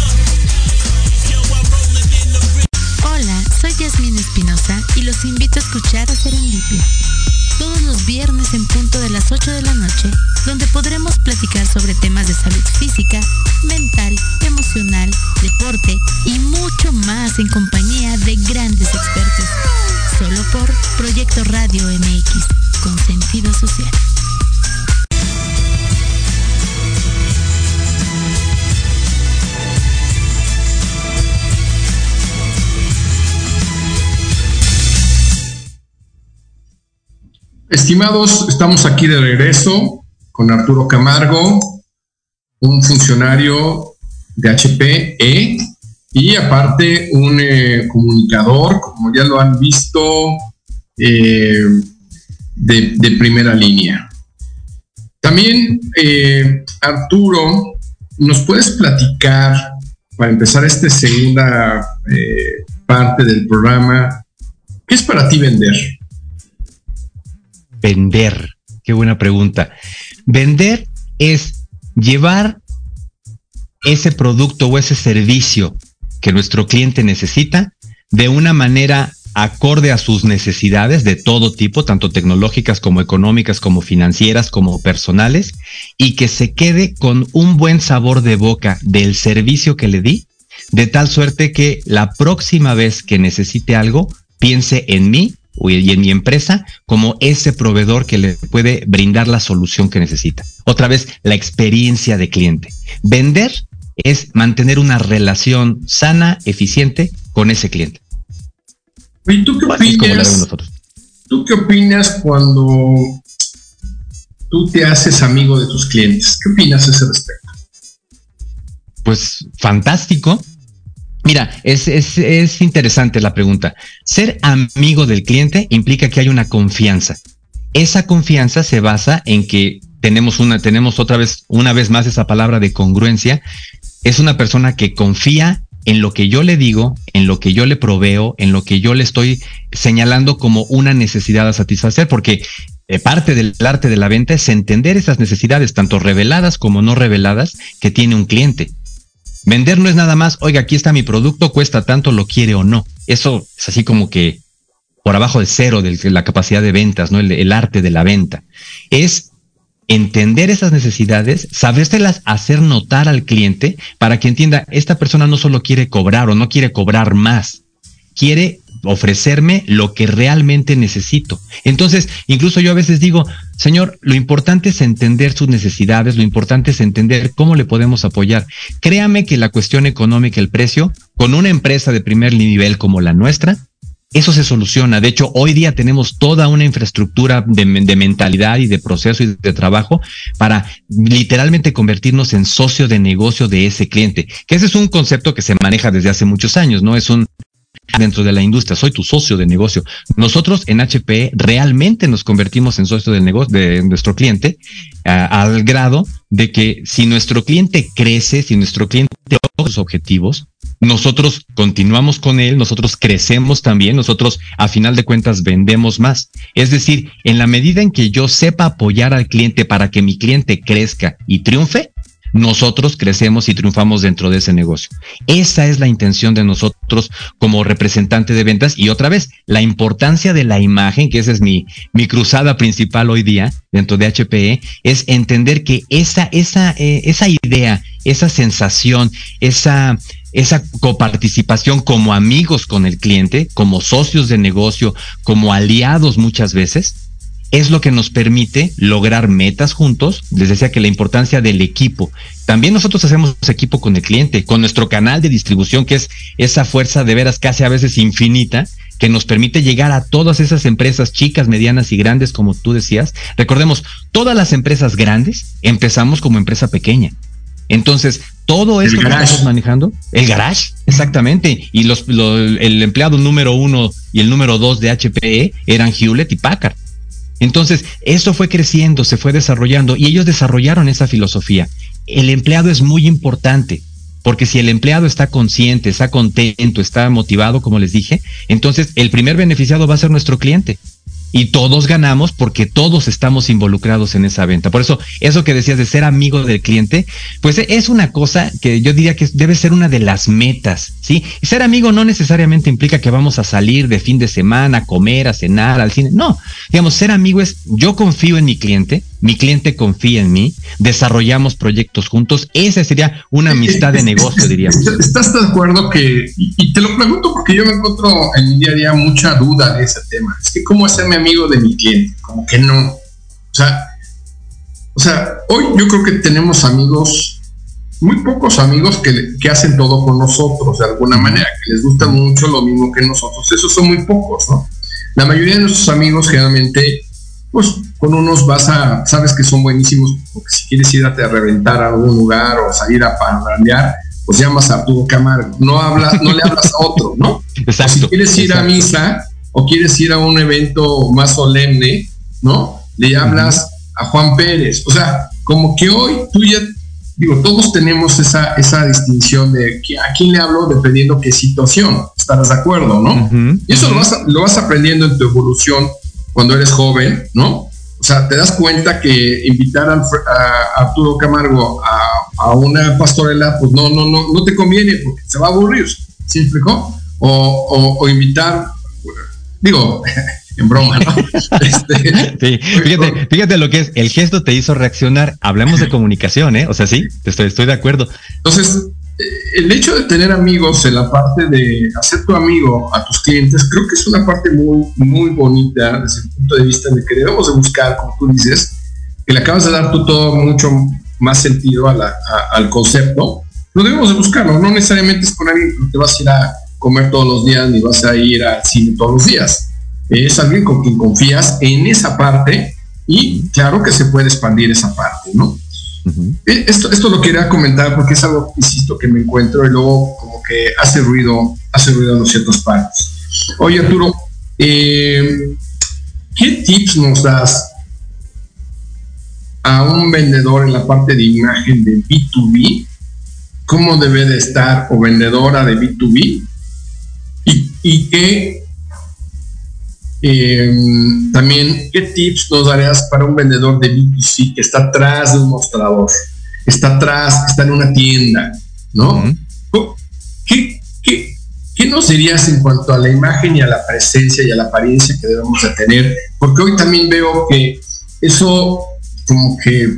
Soy Yasmin Espinosa y los invito a escuchar a Serendipia. Todos los viernes en punto de las 8 de la noche, donde podremos platicar sobre temas de salud física, mental, emocional, deporte y mucho más en compañía de grandes expertos. Solo por Proyecto Radio MX, con sentido social. Estimados, estamos aquí de regreso con Arturo Camargo, un funcionario de HPE y aparte un eh, comunicador, como ya lo han visto, eh, de, primera línea. También, eh, Arturo, ¿nos puedes platicar, para empezar esta segunda parte del programa, qué es para ti vender? Vender? Qué buena pregunta. Vender es llevar ese producto o ese servicio que nuestro cliente necesita de una manera acorde a sus necesidades de todo tipo, tanto tecnológicas como económicas, como financieras, como personales, y que se quede con un buen sabor de boca del servicio que le di, de tal suerte que la próxima vez que necesite algo, piense en mí y en mi empresa como ese proveedor que le puede brindar la solución que necesita. Otra vez, la experiencia de cliente. Vender es mantener una relación sana, eficiente con ese cliente. ¿Y tú qué opinas? ¿Tú qué opinas cuando tú te haces amigo de tus clientes? ¿Qué opinas a ese respecto? Pues fantástico, Mira, es, es, es, interesante la pregunta. Ser amigo del cliente implica que hay una confianza. Esa confianza se basa en que tenemos una, tenemos otra vez, una vez más esa palabra de congruencia. Es una persona que confía en lo que yo le digo, en lo que yo le proveo, en lo que yo le estoy señalando como una necesidad a satisfacer, porque eh, parte del arte de la venta es entender esas necesidades, tanto reveladas como no reveladas, que tiene un cliente. Vender no es nada más, oiga, aquí está mi producto, cuesta tanto, lo quiere o no. Eso es así como que por abajo de cero de la capacidad de ventas, ¿no? El, arte de la venta. Es entender esas necesidades, sabérselas hacer notar al cliente para que entienda, esta persona no solo quiere cobrar o no quiere cobrar más, quiere ofrecerme lo que realmente necesito. Entonces, incluso yo a veces digo, Señor, lo importante es entender sus necesidades, lo importante es entender cómo le podemos apoyar. Créame que la cuestión económica, el precio, con una empresa de primer nivel como la nuestra, eso se soluciona. De hecho, hoy día tenemos toda una infraestructura de, mentalidad y de proceso y de trabajo para literalmente convertirnos en socio de negocio de ese cliente. Que ese es un concepto que se maneja desde hace muchos años, ¿no? Es un dentro de la industria, soy tu socio de negocio. Nosotros en HP realmente nos convertimos en socio del negocio de nuestro cliente al grado de que si nuestro cliente crece, si nuestro cliente nuestros objetivos, nosotros continuamos con él, nosotros crecemos también, nosotros a final de cuentas vendemos más. Es decir, en la medida en que yo sepa apoyar al cliente para que mi cliente crezca y triunfe, nosotros crecemos y triunfamos dentro de ese negocio. Esa es la intención de nosotros como representante de ventas y otra vez, la importancia de la imagen, que esa es mi, mi cruzada principal hoy día dentro de HPE, es entender que esa, esa, eh, esa idea, esa sensación, esa, esa coparticipación como amigos con el cliente, como socios de negocio, como aliados muchas veces, es lo que nos permite lograr metas juntos. Les decía que la importancia del equipo. También nosotros hacemos equipo con el cliente, con nuestro canal de distribución, que es esa fuerza de veras casi a veces infinita, que nos permite llegar a todas esas empresas chicas, medianas y grandes, como tú decías. Recordemos, todas las empresas grandes empezamos como empresa pequeña. Entonces, todo eso que estamos manejando, el garage, exactamente. Y los, el empleado número uno y el número dos de HPE eran Hewlett y Packard. Entonces, eso fue creciendo, se fue desarrollando y ellos desarrollaron esa filosofía. El empleado es muy importante, porque si el empleado está consciente, está contento, está motivado, como les dije, entonces el primer beneficiado va a ser nuestro cliente y todos ganamos porque todos estamos involucrados en esa venta. Por eso, eso que decías de ser amigo del cliente, pues es una cosa que yo diría que debe ser una de las metas, ¿sí? Y ser amigo no necesariamente implica que vamos a salir de fin de semana, a comer, a cenar, al cine. No, digamos, ser amigo es yo confío en mi cliente, mi cliente confía en mí, desarrollamos proyectos juntos. Esa sería una amistad de negocio, diríamos. ¿Estás de acuerdo que, y te lo pregunto porque yo me encuentro en mi día a día mucha duda de ese tema, es que cómo hacerme amigo de mi cliente, como que no. O sea, o sea, hoy yo creo que tenemos amigos, muy pocos amigos que, que hacen todo con nosotros de alguna manera, que les gusta mucho lo mismo que nosotros. Esos son muy pocos, ¿no? La mayoría de nuestros amigos generalmente pues con unos vas a, sabes que son buenísimos, porque si quieres ir a, reventar a algún lugar o salir a parrandear, pues llamas a Arturo Camargo, no hablas, no le hablas a otro, ¿no? Exacto. si quieres ir a misa o quieres ir a un evento más solemne, ¿no? Le hablas a Juan Pérez, o sea, como que hoy tú ya, digo, todos tenemos esa, esa distinción de a quién le hablo dependiendo qué situación, estarás de acuerdo, ¿no? Y eso lo, vas, lo vas aprendiendo en tu evolución cuando eres joven, ¿no? O sea, te das cuenta que invitar a, Arturo Camargo a, una pastorela, pues no, no, no, no te conviene porque se va a aburrir, ¿sí explicó? O, o, invitar, digo, en broma, ¿no? Este, sí, fíjate, fíjate lo que es, el gesto te hizo reaccionar, hablamos de comunicación, ¿eh? O sea, sí, estoy, estoy de acuerdo. Entonces, el hecho de tener amigos en la parte de hacer tu amigo a tus clientes, creo que es una parte muy, muy bonita desde el punto de vista de que debemos de buscar, como tú dices, que le acabas de dar tú todo mucho más sentido al concepto, lo debemos de buscarlo, no necesariamente es con alguien que te vas a ir a comer todos los días ni vas a ir al cine todos los días. Es alguien con quien confías en esa parte y claro que se puede expandir esa parte, ¿no? Eh, esto, esto lo quería comentar porque es algo, insisto, que me encuentro y luego como que hace ruido, hace ruido en los ciertas partes. Oye, Arturo, eh, ¿qué tips nos das a un vendedor en la parte de imagen de B2B? ¿Cómo debe de estar o vendedora de B2B? ¿Y, qué Em, también, ¿qué tips nos darías para un vendedor de B2C que está atrás de un mostrador, está atrás, está en una tienda, ¿no? ¿Qué, qué, qué nos dirías en cuanto a la imagen y a la presencia y a la apariencia que debemos de tener? Porque hoy también veo que eso como que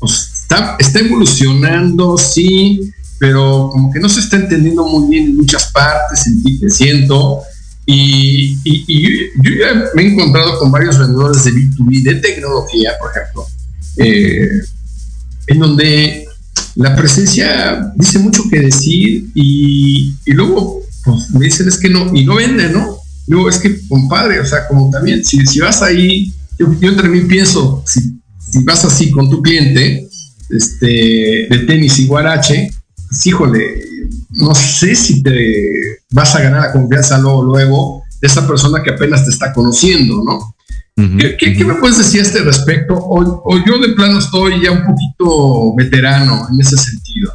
pues, está, está evolucionando, sí, pero como que no se está entendiendo muy bien en muchas partes, en ti te siento, y, yo ya me he encontrado con varios vendedores de B2B, de tecnología, por ejemplo, eh, en donde la presencia dice mucho que decir y, luego pues, me dicen es que no, y no vende, ¿no? Luego es que, compadre, o sea, como también, si, si vas ahí, yo, mí pienso, si, si, vas así con tu cliente, este, de tenis y guarache, híjole, no sé si te vas a ganar la confianza luego, luego de esa persona que apenas te está conociendo, ¿no? ¿Qué, me puedes decir a este respecto? O, yo de plano estoy ya un poquito veterano en ese sentido.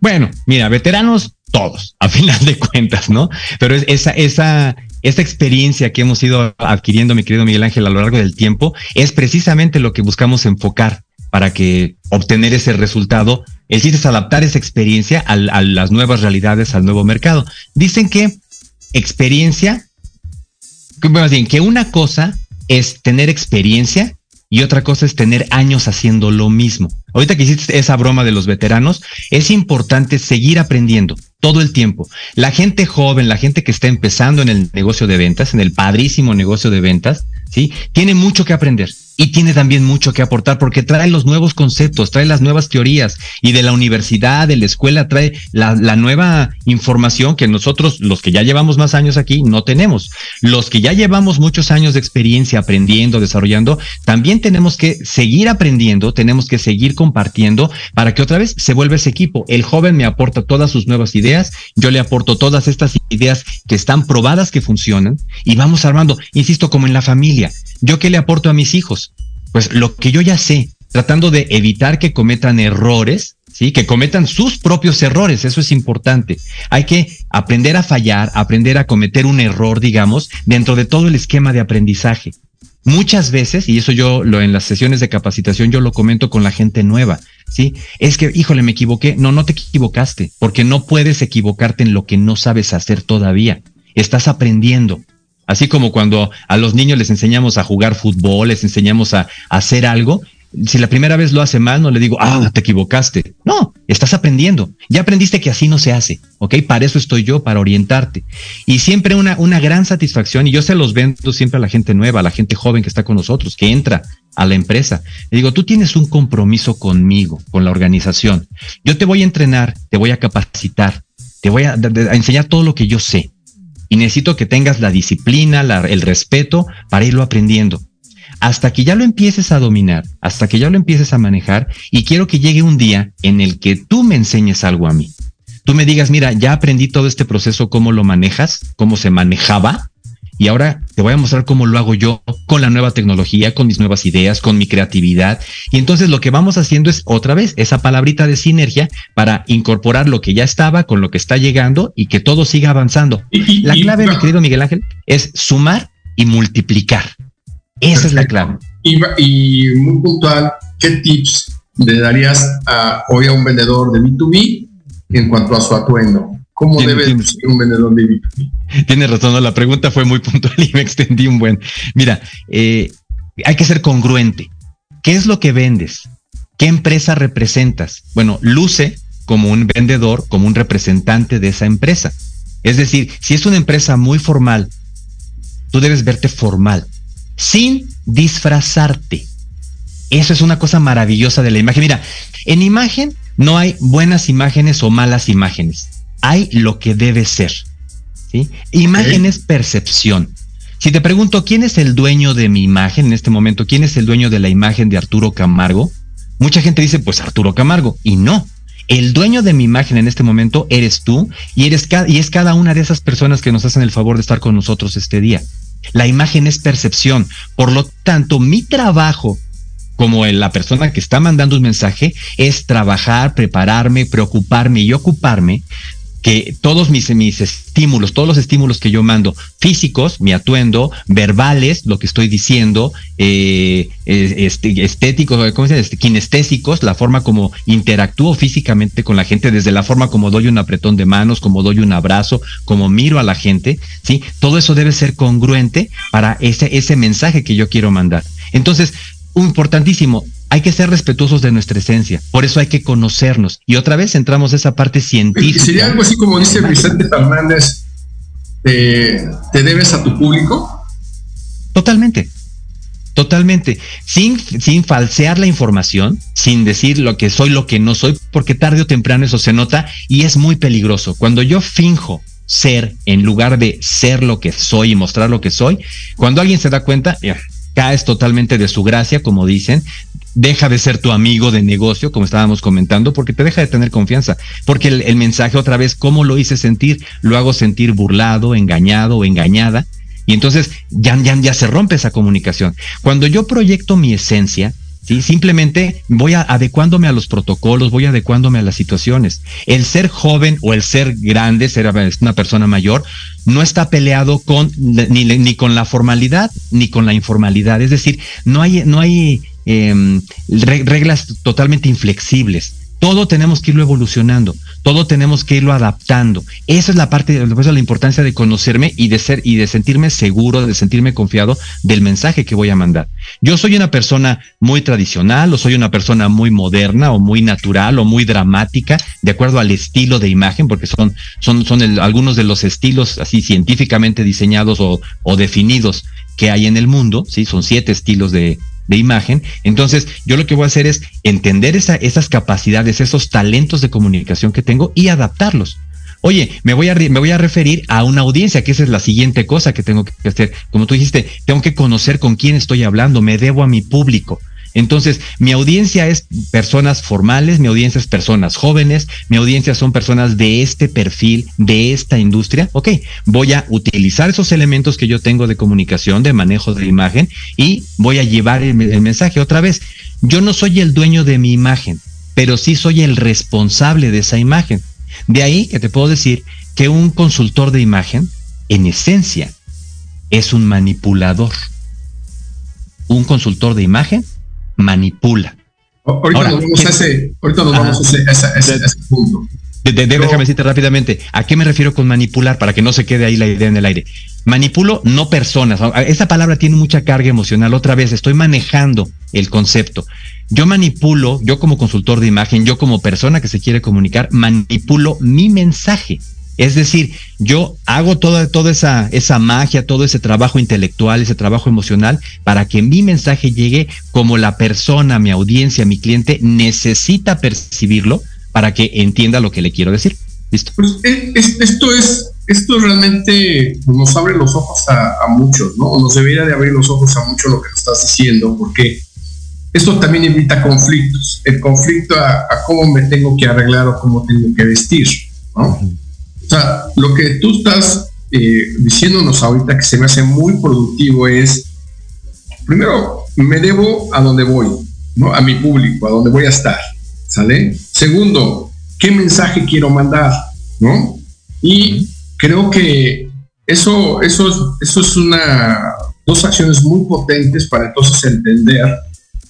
Bueno, mira, veteranos todos, a final de cuentas, ¿no? Pero es esa, esa, esta experiencia que hemos ido adquiriendo, mi querido Miguel Ángel, a lo largo del tiempo, es precisamente lo que buscamos enfocar para que obtener ese resultado. El chiste es adaptar esa experiencia a, las nuevas realidades, al nuevo mercado. Dicen que experiencia, más bien, que una cosa es tener experiencia y otra cosa es tener años haciendo lo mismo. Ahorita que hiciste esa broma de los veteranos, es importante seguir aprendiendo todo el tiempo. La gente joven, la gente que está empezando en el negocio de ventas, en el padrísimo negocio de ventas, ¿sí? Tiene mucho que aprender y tiene también mucho que aportar porque trae los nuevos conceptos, trae las nuevas teorías y de la universidad, de la escuela, trae la, la, nueva información que nosotros, los que ya llevamos más años aquí, no tenemos. Los que ya llevamos muchos años de experiencia aprendiendo, desarrollando, también tenemos que seguir aprendiendo, tenemos que seguir compartiendo para que otra vez se vuelva ese equipo. El joven me aporta todas sus nuevas ideas, yo le aporto todas estas ideas que están probadas que funcionan y vamos armando, insisto, como en la familia. ¿Yo qué le aporto a mis hijos? Pues lo que yo ya sé, tratando de evitar que cometan errores, ¿sí? Que cometan sus propios errores, eso es importante. Hay que aprender a fallar, aprender a cometer un error, digamos, dentro de todo el esquema de aprendizaje. Muchas veces, y eso yo lo en las sesiones de capacitación yo lo comento con la gente nueva, ¿sí? Es que, híjole, me equivoqué. No, no te equivocaste, porque no puedes equivocarte en lo que no sabes hacer todavía. Estás aprendiendo. Así como cuando a los niños les enseñamos a jugar fútbol, les enseñamos a, hacer algo, si la primera vez lo hace mal, no le digo, ah, te equivocaste. No, estás aprendiendo. Ya aprendiste que así no se hace, ¿ok? Para eso estoy yo, para orientarte. Y siempre una, una gran satisfacción, y yo se los vendo siempre a la gente nueva, a la gente joven que está con nosotros, que entra a la empresa. Le digo, tú tienes un compromiso conmigo, con la organización. Yo te voy a entrenar, te voy a capacitar, te voy a enseñar todo lo que yo sé y necesito que tengas la disciplina, el respeto para irlo aprendiendo. Hasta que ya lo empieces a dominar, hasta que ya lo empieces a manejar y quiero que llegue un día en el que tú me enseñes algo a mí. Tú me digas, mira, ya aprendí todo este proceso, cómo lo manejas, cómo se manejaba, y ahora te voy a mostrar cómo lo hago yo con la nueva tecnología, con mis nuevas ideas, con mi creatividad. Y entonces lo que vamos haciendo es otra vez esa palabrita de sinergia para incorporar lo que ya estaba con lo que está llegando y que todo siga avanzando. La clave, mi querido Miguel Ángel, es sumar y multiplicar. Esa Perfecto. es la clave. Y, y, muy puntual, ¿qué tips le darías a, hoy a un vendedor de B2B en cuanto a su atuendo? ¿Cómo debe tienes- ser un vendedor de B2B? Tienes razón, no, la pregunta fue muy puntual y me extendí un buen. Mira, eh, hay que ser congruente. ¿Qué es lo que vendes? ¿Qué empresa representas? Bueno, luce como un vendedor, como un representante de esa empresa. Es decir, si es una empresa muy formal, tú debes verte formal, sin disfrazarte. Eso es una cosa maravillosa de la imagen. Mira, en imagen no hay buenas imágenes o malas imágenes. Hay lo que debe ser. ¿sí? Imagen es percepción. Si te pregunto quién es el dueño de mi imagen en este momento, quién es el dueño de la imagen de Arturo Camargo, mucha gente dice, pues Arturo Camargo, y no. El dueño de mi imagen en este momento eres tú y eres y es cada una de esas personas que nos hacen el favor de estar con nosotros este día. La imagen es percepción. Por lo tanto, mi trabajo como la persona que está mandando un mensaje es trabajar, prepararme, preocuparme y ocuparme que todos mis, mis estímulos, todos los estímulos que yo mando, físicos, mi atuendo, verbales, lo que estoy diciendo, eh, este, estéticos, ¿cómo se dice? Este, kinestésicos, la forma como interactúo físicamente con la gente, desde la forma como doy un apretón de manos, como doy un abrazo, como miro a la gente, ¿sí? Todo eso debe ser congruente para ese, ese mensaje que yo quiero mandar. Entonces, importantísimo, hay que ser respetuosos de nuestra esencia. Por eso hay que conocernos. Y otra vez entramos a esa parte científica. Sería algo así como dice Vicente Fernández, eh, ¿te debes a tu público? Totalmente. Totalmente. Sin, sin falsear la información, sin decir lo que soy, lo que no soy, porque tarde o temprano eso se nota y es muy peligroso. Cuando yo finjo ser en lugar de ser lo que soy y mostrar lo que soy, cuando alguien se da cuenta, ya, caes totalmente de su gracia, como dicen, deja de ser tu amigo de negocio, como estábamos comentando, porque te deja de tener confianza. Porque el, mensaje otra vez, ¿cómo lo hice sentir? Lo hago sentir burlado, engañado o engañada. Y entonces ya, ya, ya se rompe esa comunicación. Cuando yo proyecto mi esencia, ¿sí? Simplemente voy a, adecuándome a los protocolos, voy adecuándome a las situaciones. El ser joven o el ser grande, ser una persona mayor, no está peleado con ni, ni con la formalidad ni con la informalidad. Es decir, no hay, no hay eh, reglas totalmente inflexibles. Todo tenemos que irlo evolucionando, todo tenemos que irlo adaptando. Esa es la parte, esa es la importancia de conocerme y de ser y de sentirme seguro, de sentirme confiado del mensaje que voy a mandar. Yo soy una persona muy tradicional, o soy una persona muy moderna, o muy natural, o muy dramática, de acuerdo al estilo de imagen, porque son, son, son algunos de los estilos así científicamente diseñados o, o definidos que hay en el mundo, sí, son siete estilos de, de imagen. Entonces, yo lo que voy a hacer es entender esa, esas capacidades, esos talentos de comunicación que tengo y adaptarlos. Oye, me voy, a, me voy a referir a una audiencia, que esa es la siguiente cosa que tengo que hacer. Como tú dijiste, tengo que conocer con quién estoy hablando, me debo a mi público. Entonces, mi audiencia es personas formales, mi audiencia es personas jóvenes, mi audiencia son personas de este perfil, de esta industria. Ok, voy a utilizar esos elementos que yo tengo de comunicación, de manejo de imagen y voy a llevar el, mensaje otra vez. Yo no soy el dueño de mi imagen, pero sí soy el responsable de esa imagen. De ahí que te puedo decir que un consultor de imagen, en esencia, es un manipulador. Un consultor de imagen manipula. Ahorita Ahora, nos vamos, a ese, ahorita nos vamos a ese, ese, ese, ese punto. De, de, Pero, déjame decirte rápidamente, ¿a qué me refiero con manipular? Para que no se quede ahí la idea en el aire. Manipulo no personas. Esa palabra tiene mucha carga emocional. Otra vez, estoy manejando el concepto. Yo manipulo, yo como consultor de imagen, yo como persona que se quiere comunicar, manipulo mi mensaje. Es decir, yo hago toda, toda esa, esa magia, todo ese trabajo intelectual, ese trabajo emocional, para que mi mensaje llegue como la persona, mi audiencia, mi cliente necesita percibirlo para que entienda lo que le quiero decir. Listo. Pues es, esto es, esto realmente nos abre los ojos a, a muchos, ¿no? Nos debería de abrir los ojos a mucho lo que nos estás diciendo, porque esto también evita conflictos, el conflicto a, a, cómo me tengo que arreglar o cómo tengo que vestir, ¿no? O sea, lo que tú estás eh, diciéndonos ahorita que se me hace muy productivo es, primero, me debo a donde voy, ¿no? A mi público, a donde voy a estar, ¿sale? Segundo, ¿qué mensaje quiero mandar, ¿no? Y creo que eso, eso, es, eso es una, dos acciones muy potentes para entonces entender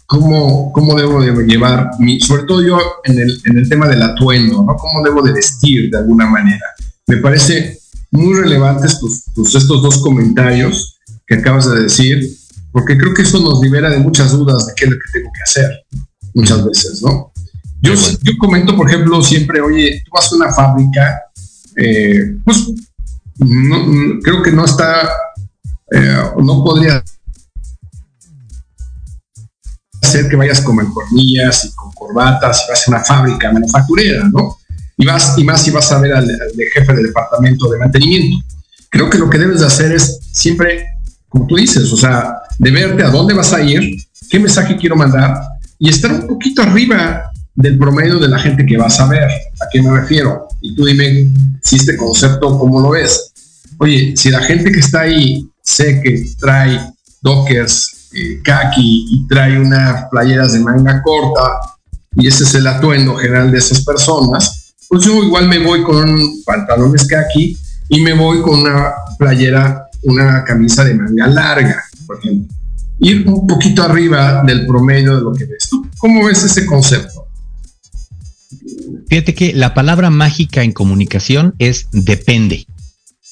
cómo, cómo debo de llevar, mi, sobre todo yo en el, en el tema del atuendo, ¿no? Cómo debo de vestir de alguna manera. Me parece muy relevantes tus, tus, estos dos comentarios que acabas de decir, porque creo que eso nos libera de muchas dudas de qué es lo que tengo que hacer muchas veces, ¿no? Yo, yo comento, por ejemplo, siempre, oye, tú vas a una fábrica, eh, pues no, creo que no está, eh, no podría que vayas con mancornillas y con corbatas y vas a una fábrica manufacturera, ¿no? Y, vas, y más si vas a ver al, al jefe del departamento de mantenimiento. Creo que lo que debes de hacer es siempre, como tú dices, o sea, de verte a dónde vas a ir, qué mensaje quiero mandar y estar un poquito arriba del promedio de la gente que vas a ver. ¿A qué me refiero? Y tú dime si este concepto, ¿cómo lo ves? Oye, si la gente que está ahí sé que trae dockers, eh, kaki y trae unas playeras de manga corta y ese es el atuendo general de esas personas, pues yo igual me voy con pantalones kaki y me voy con una playera, una camisa de manga larga, por ejemplo. Ir un poquito arriba del promedio de lo que ves. ¿Tú cómo ves ese concepto? Fíjate que la palabra mágica en comunicación es depende.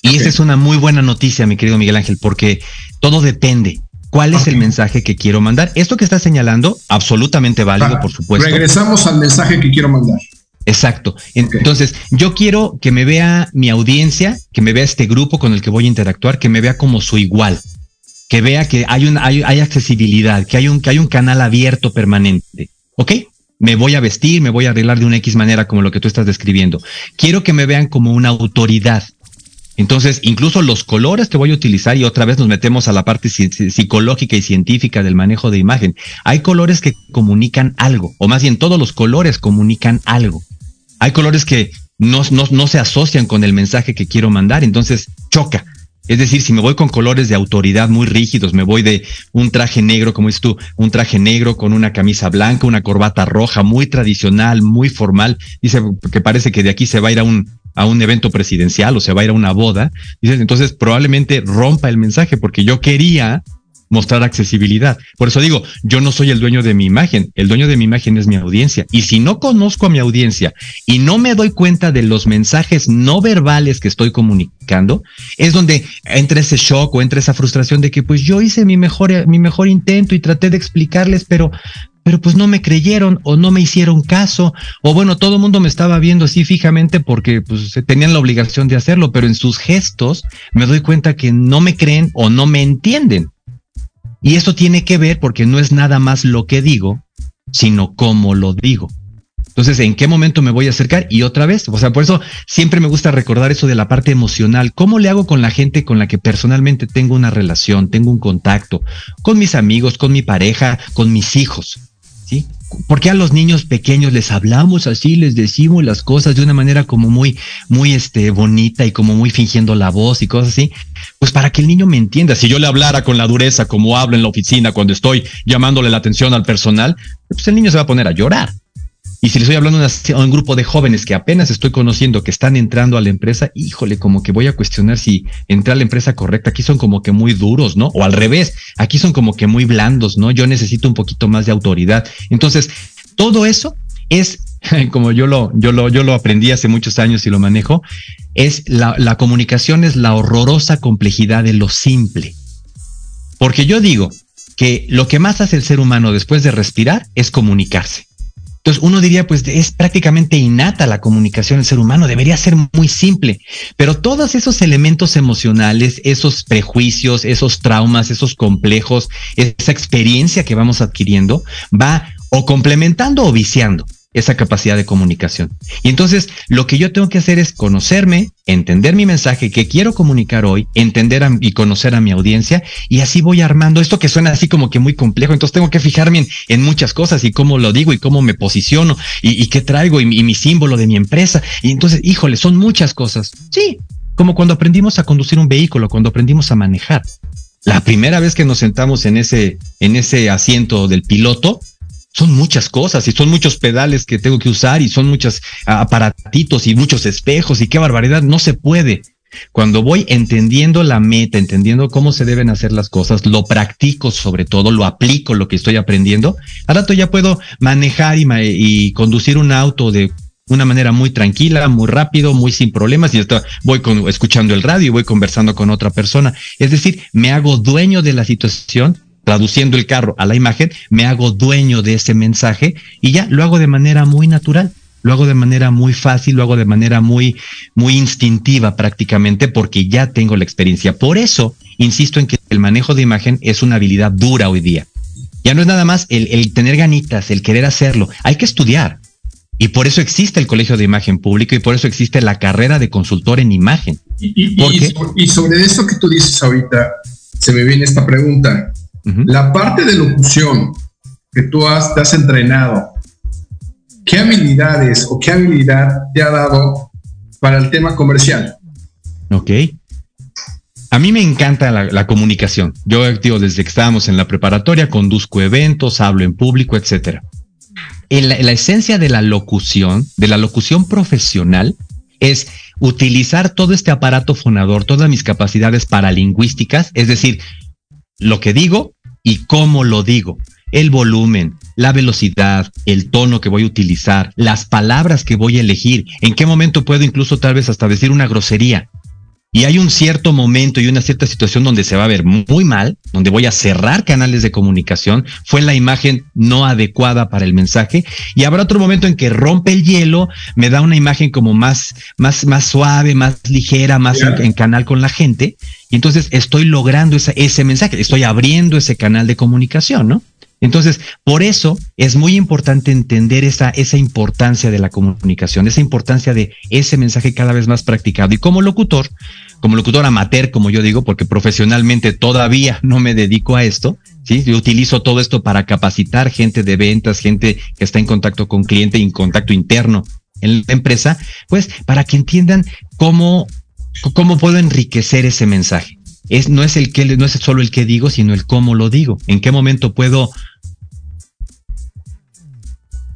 Y okay. esa es una muy buena noticia, mi querido Miguel Ángel, porque todo depende. ¿Cuál es el mensaje que quiero mandar? Esto que estás señalando, absolutamente válido, por supuesto. Regresamos al mensaje que quiero mandar. Exacto. Entonces, okay. yo quiero que me vea mi audiencia, que me vea este grupo con el que voy a interactuar, que me vea como su igual, que vea que hay, un, hay, hay accesibilidad, que hay, un, que hay un canal abierto permanente. ¿Ok? Me voy a vestir, me voy a arreglar de una X manera como lo que tú estás describiendo. Quiero que me vean como una autoridad. Entonces, incluso los colores que voy a utilizar, y otra vez nos metemos a la parte psicológica y científica del manejo de imagen, hay colores que comunican algo, o más bien todos los colores comunican algo. Hay colores que no, no, no se asocian con el mensaje que quiero mandar, entonces choca. Es decir, si me voy con colores de autoridad muy rígidos, me voy de un traje negro, como dices tú, un traje negro con una camisa blanca, una corbata roja, muy tradicional, muy formal, dice que parece que de aquí se va a ir a un, a un evento presidencial o se va a ir a una boda, dices, entonces probablemente rompa el mensaje porque yo quería mostrar accesibilidad. Por eso digo, yo no soy el dueño de mi imagen, el dueño de mi imagen es mi audiencia. Y si no conozco a mi audiencia y no me doy cuenta de los mensajes no verbales que estoy comunicando, es donde entra ese shock o entra esa frustración de que pues yo hice mi mejor, mi mejor intento y traté de explicarles, pero pero pues no me creyeron o no me hicieron caso, o bueno, todo el mundo me estaba viendo así fijamente porque pues tenían la obligación de hacerlo, pero en sus gestos me doy cuenta que no me creen o no me entienden. Y esto tiene que ver porque no es nada más lo que digo, sino cómo lo digo. Entonces, ¿en qué momento me voy a acercar? Y otra vez, o sea, por eso siempre me gusta recordar eso de la parte emocional. ¿Cómo le hago con la gente con la que personalmente tengo una relación, tengo un contacto? Con mis amigos, con mi pareja, con mis hijos. ¿Sí? porque a los niños pequeños les hablamos así, les decimos las cosas de una manera como muy, muy este, bonita y como muy fingiendo la voz y cosas así? Pues para que el niño me entienda. Si yo le hablara con la dureza como hablo en la oficina cuando estoy llamándole la atención al personal, pues el niño se va a poner a llorar. Y si le estoy hablando a un grupo de jóvenes que apenas estoy conociendo, que están entrando a la empresa, híjole, como que voy a cuestionar si entra a la empresa correcta. Aquí son como que muy duros, ¿no? O al revés, aquí son como que muy blandos, ¿no? Yo necesito un poquito más de autoridad. Entonces, todo eso es, como yo lo, yo lo, yo lo aprendí hace muchos años y lo manejo, es la comunicación es la horrorosa complejidad de lo simple. Porque yo digo que lo que más hace el ser humano después de respirar es comunicarse. Entonces uno diría, pues es prácticamente innata la comunicación del ser humano, debería ser muy simple, pero todos esos elementos emocionales, esos prejuicios, esos traumas, esos complejos, esa experiencia que vamos adquiriendo, va o complementando o viciando esa capacidad de comunicación. Y entonces lo que yo tengo que hacer es conocerme, entender mi mensaje que quiero comunicar hoy, entender y conocer a mi audiencia y así voy armando esto que suena así como que muy complejo. Entonces tengo que fijarme en, muchas cosas y cómo lo digo y cómo me posiciono y, qué traigo y, y mi símbolo de mi empresa. Y entonces, híjole, son muchas cosas. Sí, como cuando aprendimos a conducir un vehículo, cuando aprendimos a manejar. La primera vez que nos sentamos en ese, en ese asiento del piloto, son muchas cosas y son muchos pedales que tengo que usar y son muchos aparatitos y muchos espejos y qué barbaridad, no se puede. Cuando voy entendiendo la meta, entendiendo cómo se deben hacer las cosas, lo practico sobre todo, lo aplico lo que estoy aprendiendo, al rato ya puedo manejar y, y conducir un auto de una manera muy tranquila, muy rápido, muy sin problemas y hasta voy con, escuchando el radio y voy conversando con otra persona. Es decir, me hago dueño de la situación traduciendo el carro a la imagen, me hago dueño de ese mensaje y ya lo hago de manera muy natural, lo hago de manera muy fácil, lo hago de manera muy, muy instintiva prácticamente porque ya tengo la experiencia. Por eso, insisto en que el manejo de imagen es una habilidad dura hoy día. Ya no es nada más el, tener ganitas, el querer hacerlo, hay que estudiar. Y por eso existe el Colegio de Imagen Pública y por eso existe la carrera de consultor en imagen. Y, y sobre eso que tú dices ahorita, se me viene esta pregunta. La parte de locución que tú has, te has entrenado, ¿qué habilidades o qué habilidad te ha dado para el tema comercial? Ok. A mí me encanta la, comunicación. Yo, activo desde que estábamos en la preparatoria, conduzco eventos, hablo en público, etcétera. la, la esencia de la locución, de la locución profesional, es utilizar todo este aparato fonador, todas mis capacidades paralingüísticas, es decir, lo que digo y cómo lo digo, el volumen, la velocidad, el tono que voy a utilizar, las palabras que voy a elegir, en qué momento puedo incluso tal vez hasta decir una grosería. Y hay un cierto momento y una cierta situación donde se va a ver muy mal, donde voy a cerrar canales de comunicación, fue la imagen no adecuada para el mensaje, y habrá otro momento en que rompe el hielo, me da una imagen como más, más, más suave, más ligera, más en, canal con la gente, y entonces estoy logrando ese mensaje, estoy abriendo ese canal de comunicación, ¿no? Entonces, por eso es muy importante entender esa, esa importancia de la comunicación, esa importancia de ese mensaje cada vez más practicado. Y como locutor, como locutor amateur, como yo digo, porque profesionalmente todavía no me dedico a esto, ¿sí? Yo utilizo todo esto para capacitar gente de ventas, gente que está en contacto con cliente, en contacto interno en la empresa, pues para que entiendan cómo, cómo puedo enriquecer ese mensaje. es, no es el que, no es solo el que digo, sino el cómo lo digo. En qué momento puedo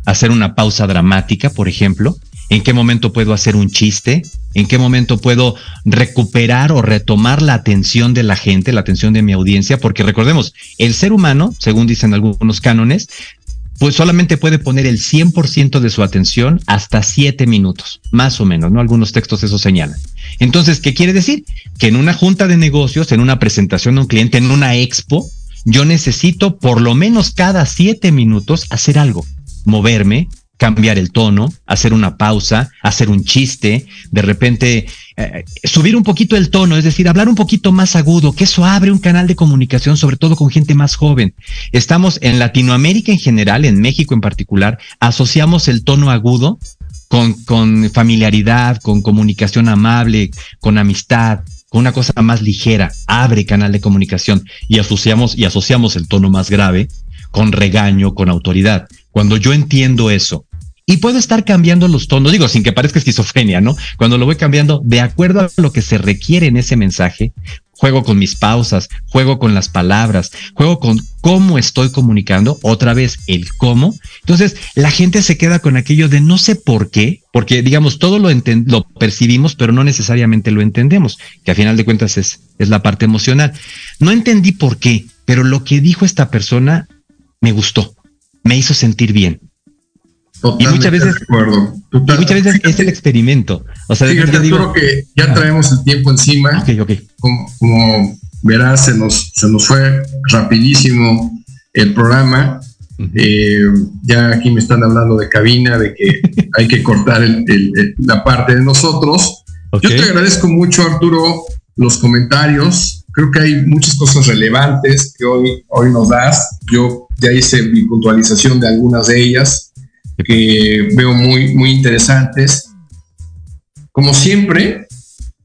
hacer una pausa dramática, por ejemplo, en qué momento puedo hacer un chiste, en qué momento puedo recuperar o retomar la atención de la gente, la atención de mi audiencia, porque recordemos, el ser humano, según dicen algunos cánones, pues solamente puede poner el 100% de su atención hasta 7 minutos, más o menos, ¿no? Algunos textos eso señalan. Entonces, ¿qué quiere decir? Que en una junta de negocios, en una presentación a un cliente, en una expo, yo necesito por lo menos cada 7 minutos hacer algo, moverme, cambiar el tono, hacer una pausa, hacer un chiste, de repente eh, subir un poquito el tono, es decir, hablar un poquito más agudo, que eso abre un canal de comunicación, sobre todo con gente más joven. Estamos en Latinoamérica en general, en México en particular, asociamos el tono agudo con, con familiaridad, con comunicación amable, con amistad, con una cosa más ligera, abre canal de comunicación y asociamos, y asociamos el tono más grave con regaño, con autoridad. Cuando yo entiendo eso y puedo estar cambiando los tonos, digo, sin que parezca esquizofrenia, ¿no? Cuando lo voy cambiando de acuerdo a lo que se requiere en ese mensaje, juego con mis pausas, juego con las palabras, juego con cómo estoy comunicando, otra vez el cómo. Entonces, la gente se queda con aquello de no sé por qué, porque digamos, todo lo, lo percibimos, pero no necesariamente lo entendemos, que a final de cuentas es, es la parte emocional. No entendí por qué, pero lo que dijo esta persona me gustó me hizo sentir bien. y muchas veces, muchas veces es el experimento. O sea, yo digo, que ya traemos el tiempo encima. Como, verás, se nos, se nos fue rapidísimo el programa. Eh, ya aquí me están hablando de cabina, de que hay que cortar la parte de nosotros. Yo te agradezco mucho, Arturo, los comentarios. Creo que hay muchas cosas relevantes que hoy, hoy nos das. Yo ya hice mi puntualización de algunas de ellas que veo muy, muy interesantes. Como siempre,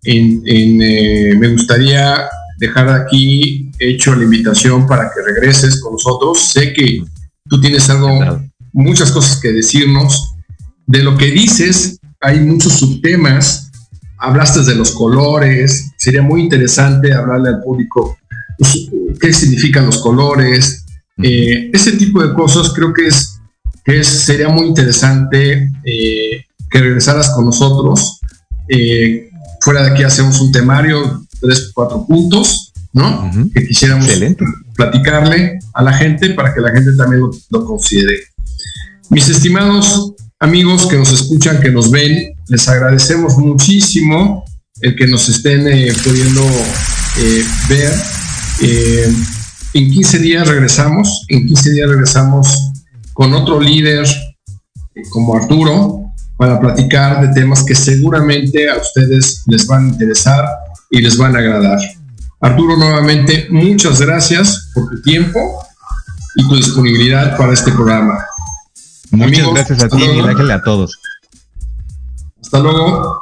eh, me gustaría dejar aquí hecho la invitación para que regreses con nosotros. Sé que tú tienes algo, muchas cosas que decirnos. De lo que dices, hay muchos subtemas. Hablaste de los colores. Sería muy interesante hablarle al público pues, qué significan los colores, eh, ese tipo de cosas creo que es, que sería muy interesante eh, que regresaras con nosotros. Eh, fuera de aquí hacemos un temario, tres, cuatro puntos, ¿no? Que quisiéramos platicarle a la gente para que la gente también lo, considere. Mis estimados amigos que nos escuchan, que nos ven, les agradecemos muchísimo el que nos estén pudiendo ver. En 15 días regresamos, en 15 días regresamos con otro líder eh, como Arturo para platicar de temas que seguramente a ustedes les van a interesar y les van a agradar. Arturo, nuevamente, muchas gracias por tu tiempo y tu disponibilidad para este programa. Muchas gracias a ti, y a todos. Hasta luego.